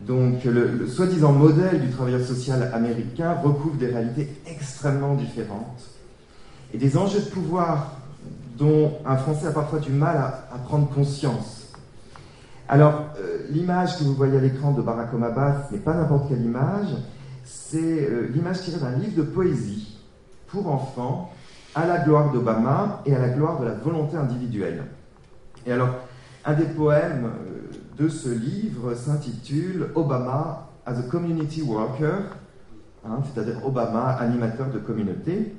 donc le soi-disant modèle du travailleur social américain recouvre des réalités extrêmement différentes et des enjeux de pouvoir dont un Français a parfois du mal à, prendre conscience. Alors, euh, l'image que vous voyez à l'écran de Barack Obama, ce n'est pas n'importe quelle image, c'est euh, l'image tirée d'un livre de poésie pour enfants à la gloire d'Obama et à la gloire de la volonté individuelle. Et alors, un des poèmes euh, de ce livre s'intitule Obama as a Community Worker, hein, c'est-à-dire Obama, animateur de communauté.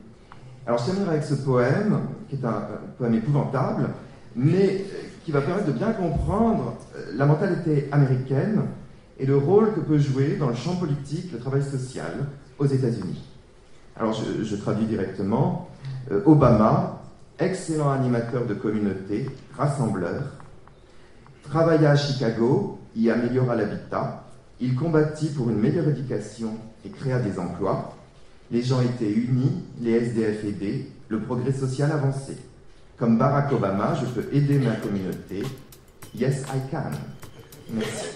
Alors je terminerai avec ce poème, qui est un, poème épouvantable, mais qui va permettre de bien comprendre euh, la mentalité américaine et le rôle que peut jouer dans le champ politique le travail social aux États-Unis. Alors je, traduis directement. Euh, Obama, excellent animateur de communauté, rassembleur, travailla à Chicago, y améliora l'habitat, il combattit pour une meilleure éducation et créa des emplois. Les gens étaient unis, les SDF aidés, le progrès social avançait. Comme Barack Obama, je peux aider ma communauté. Yes, I can. Merci.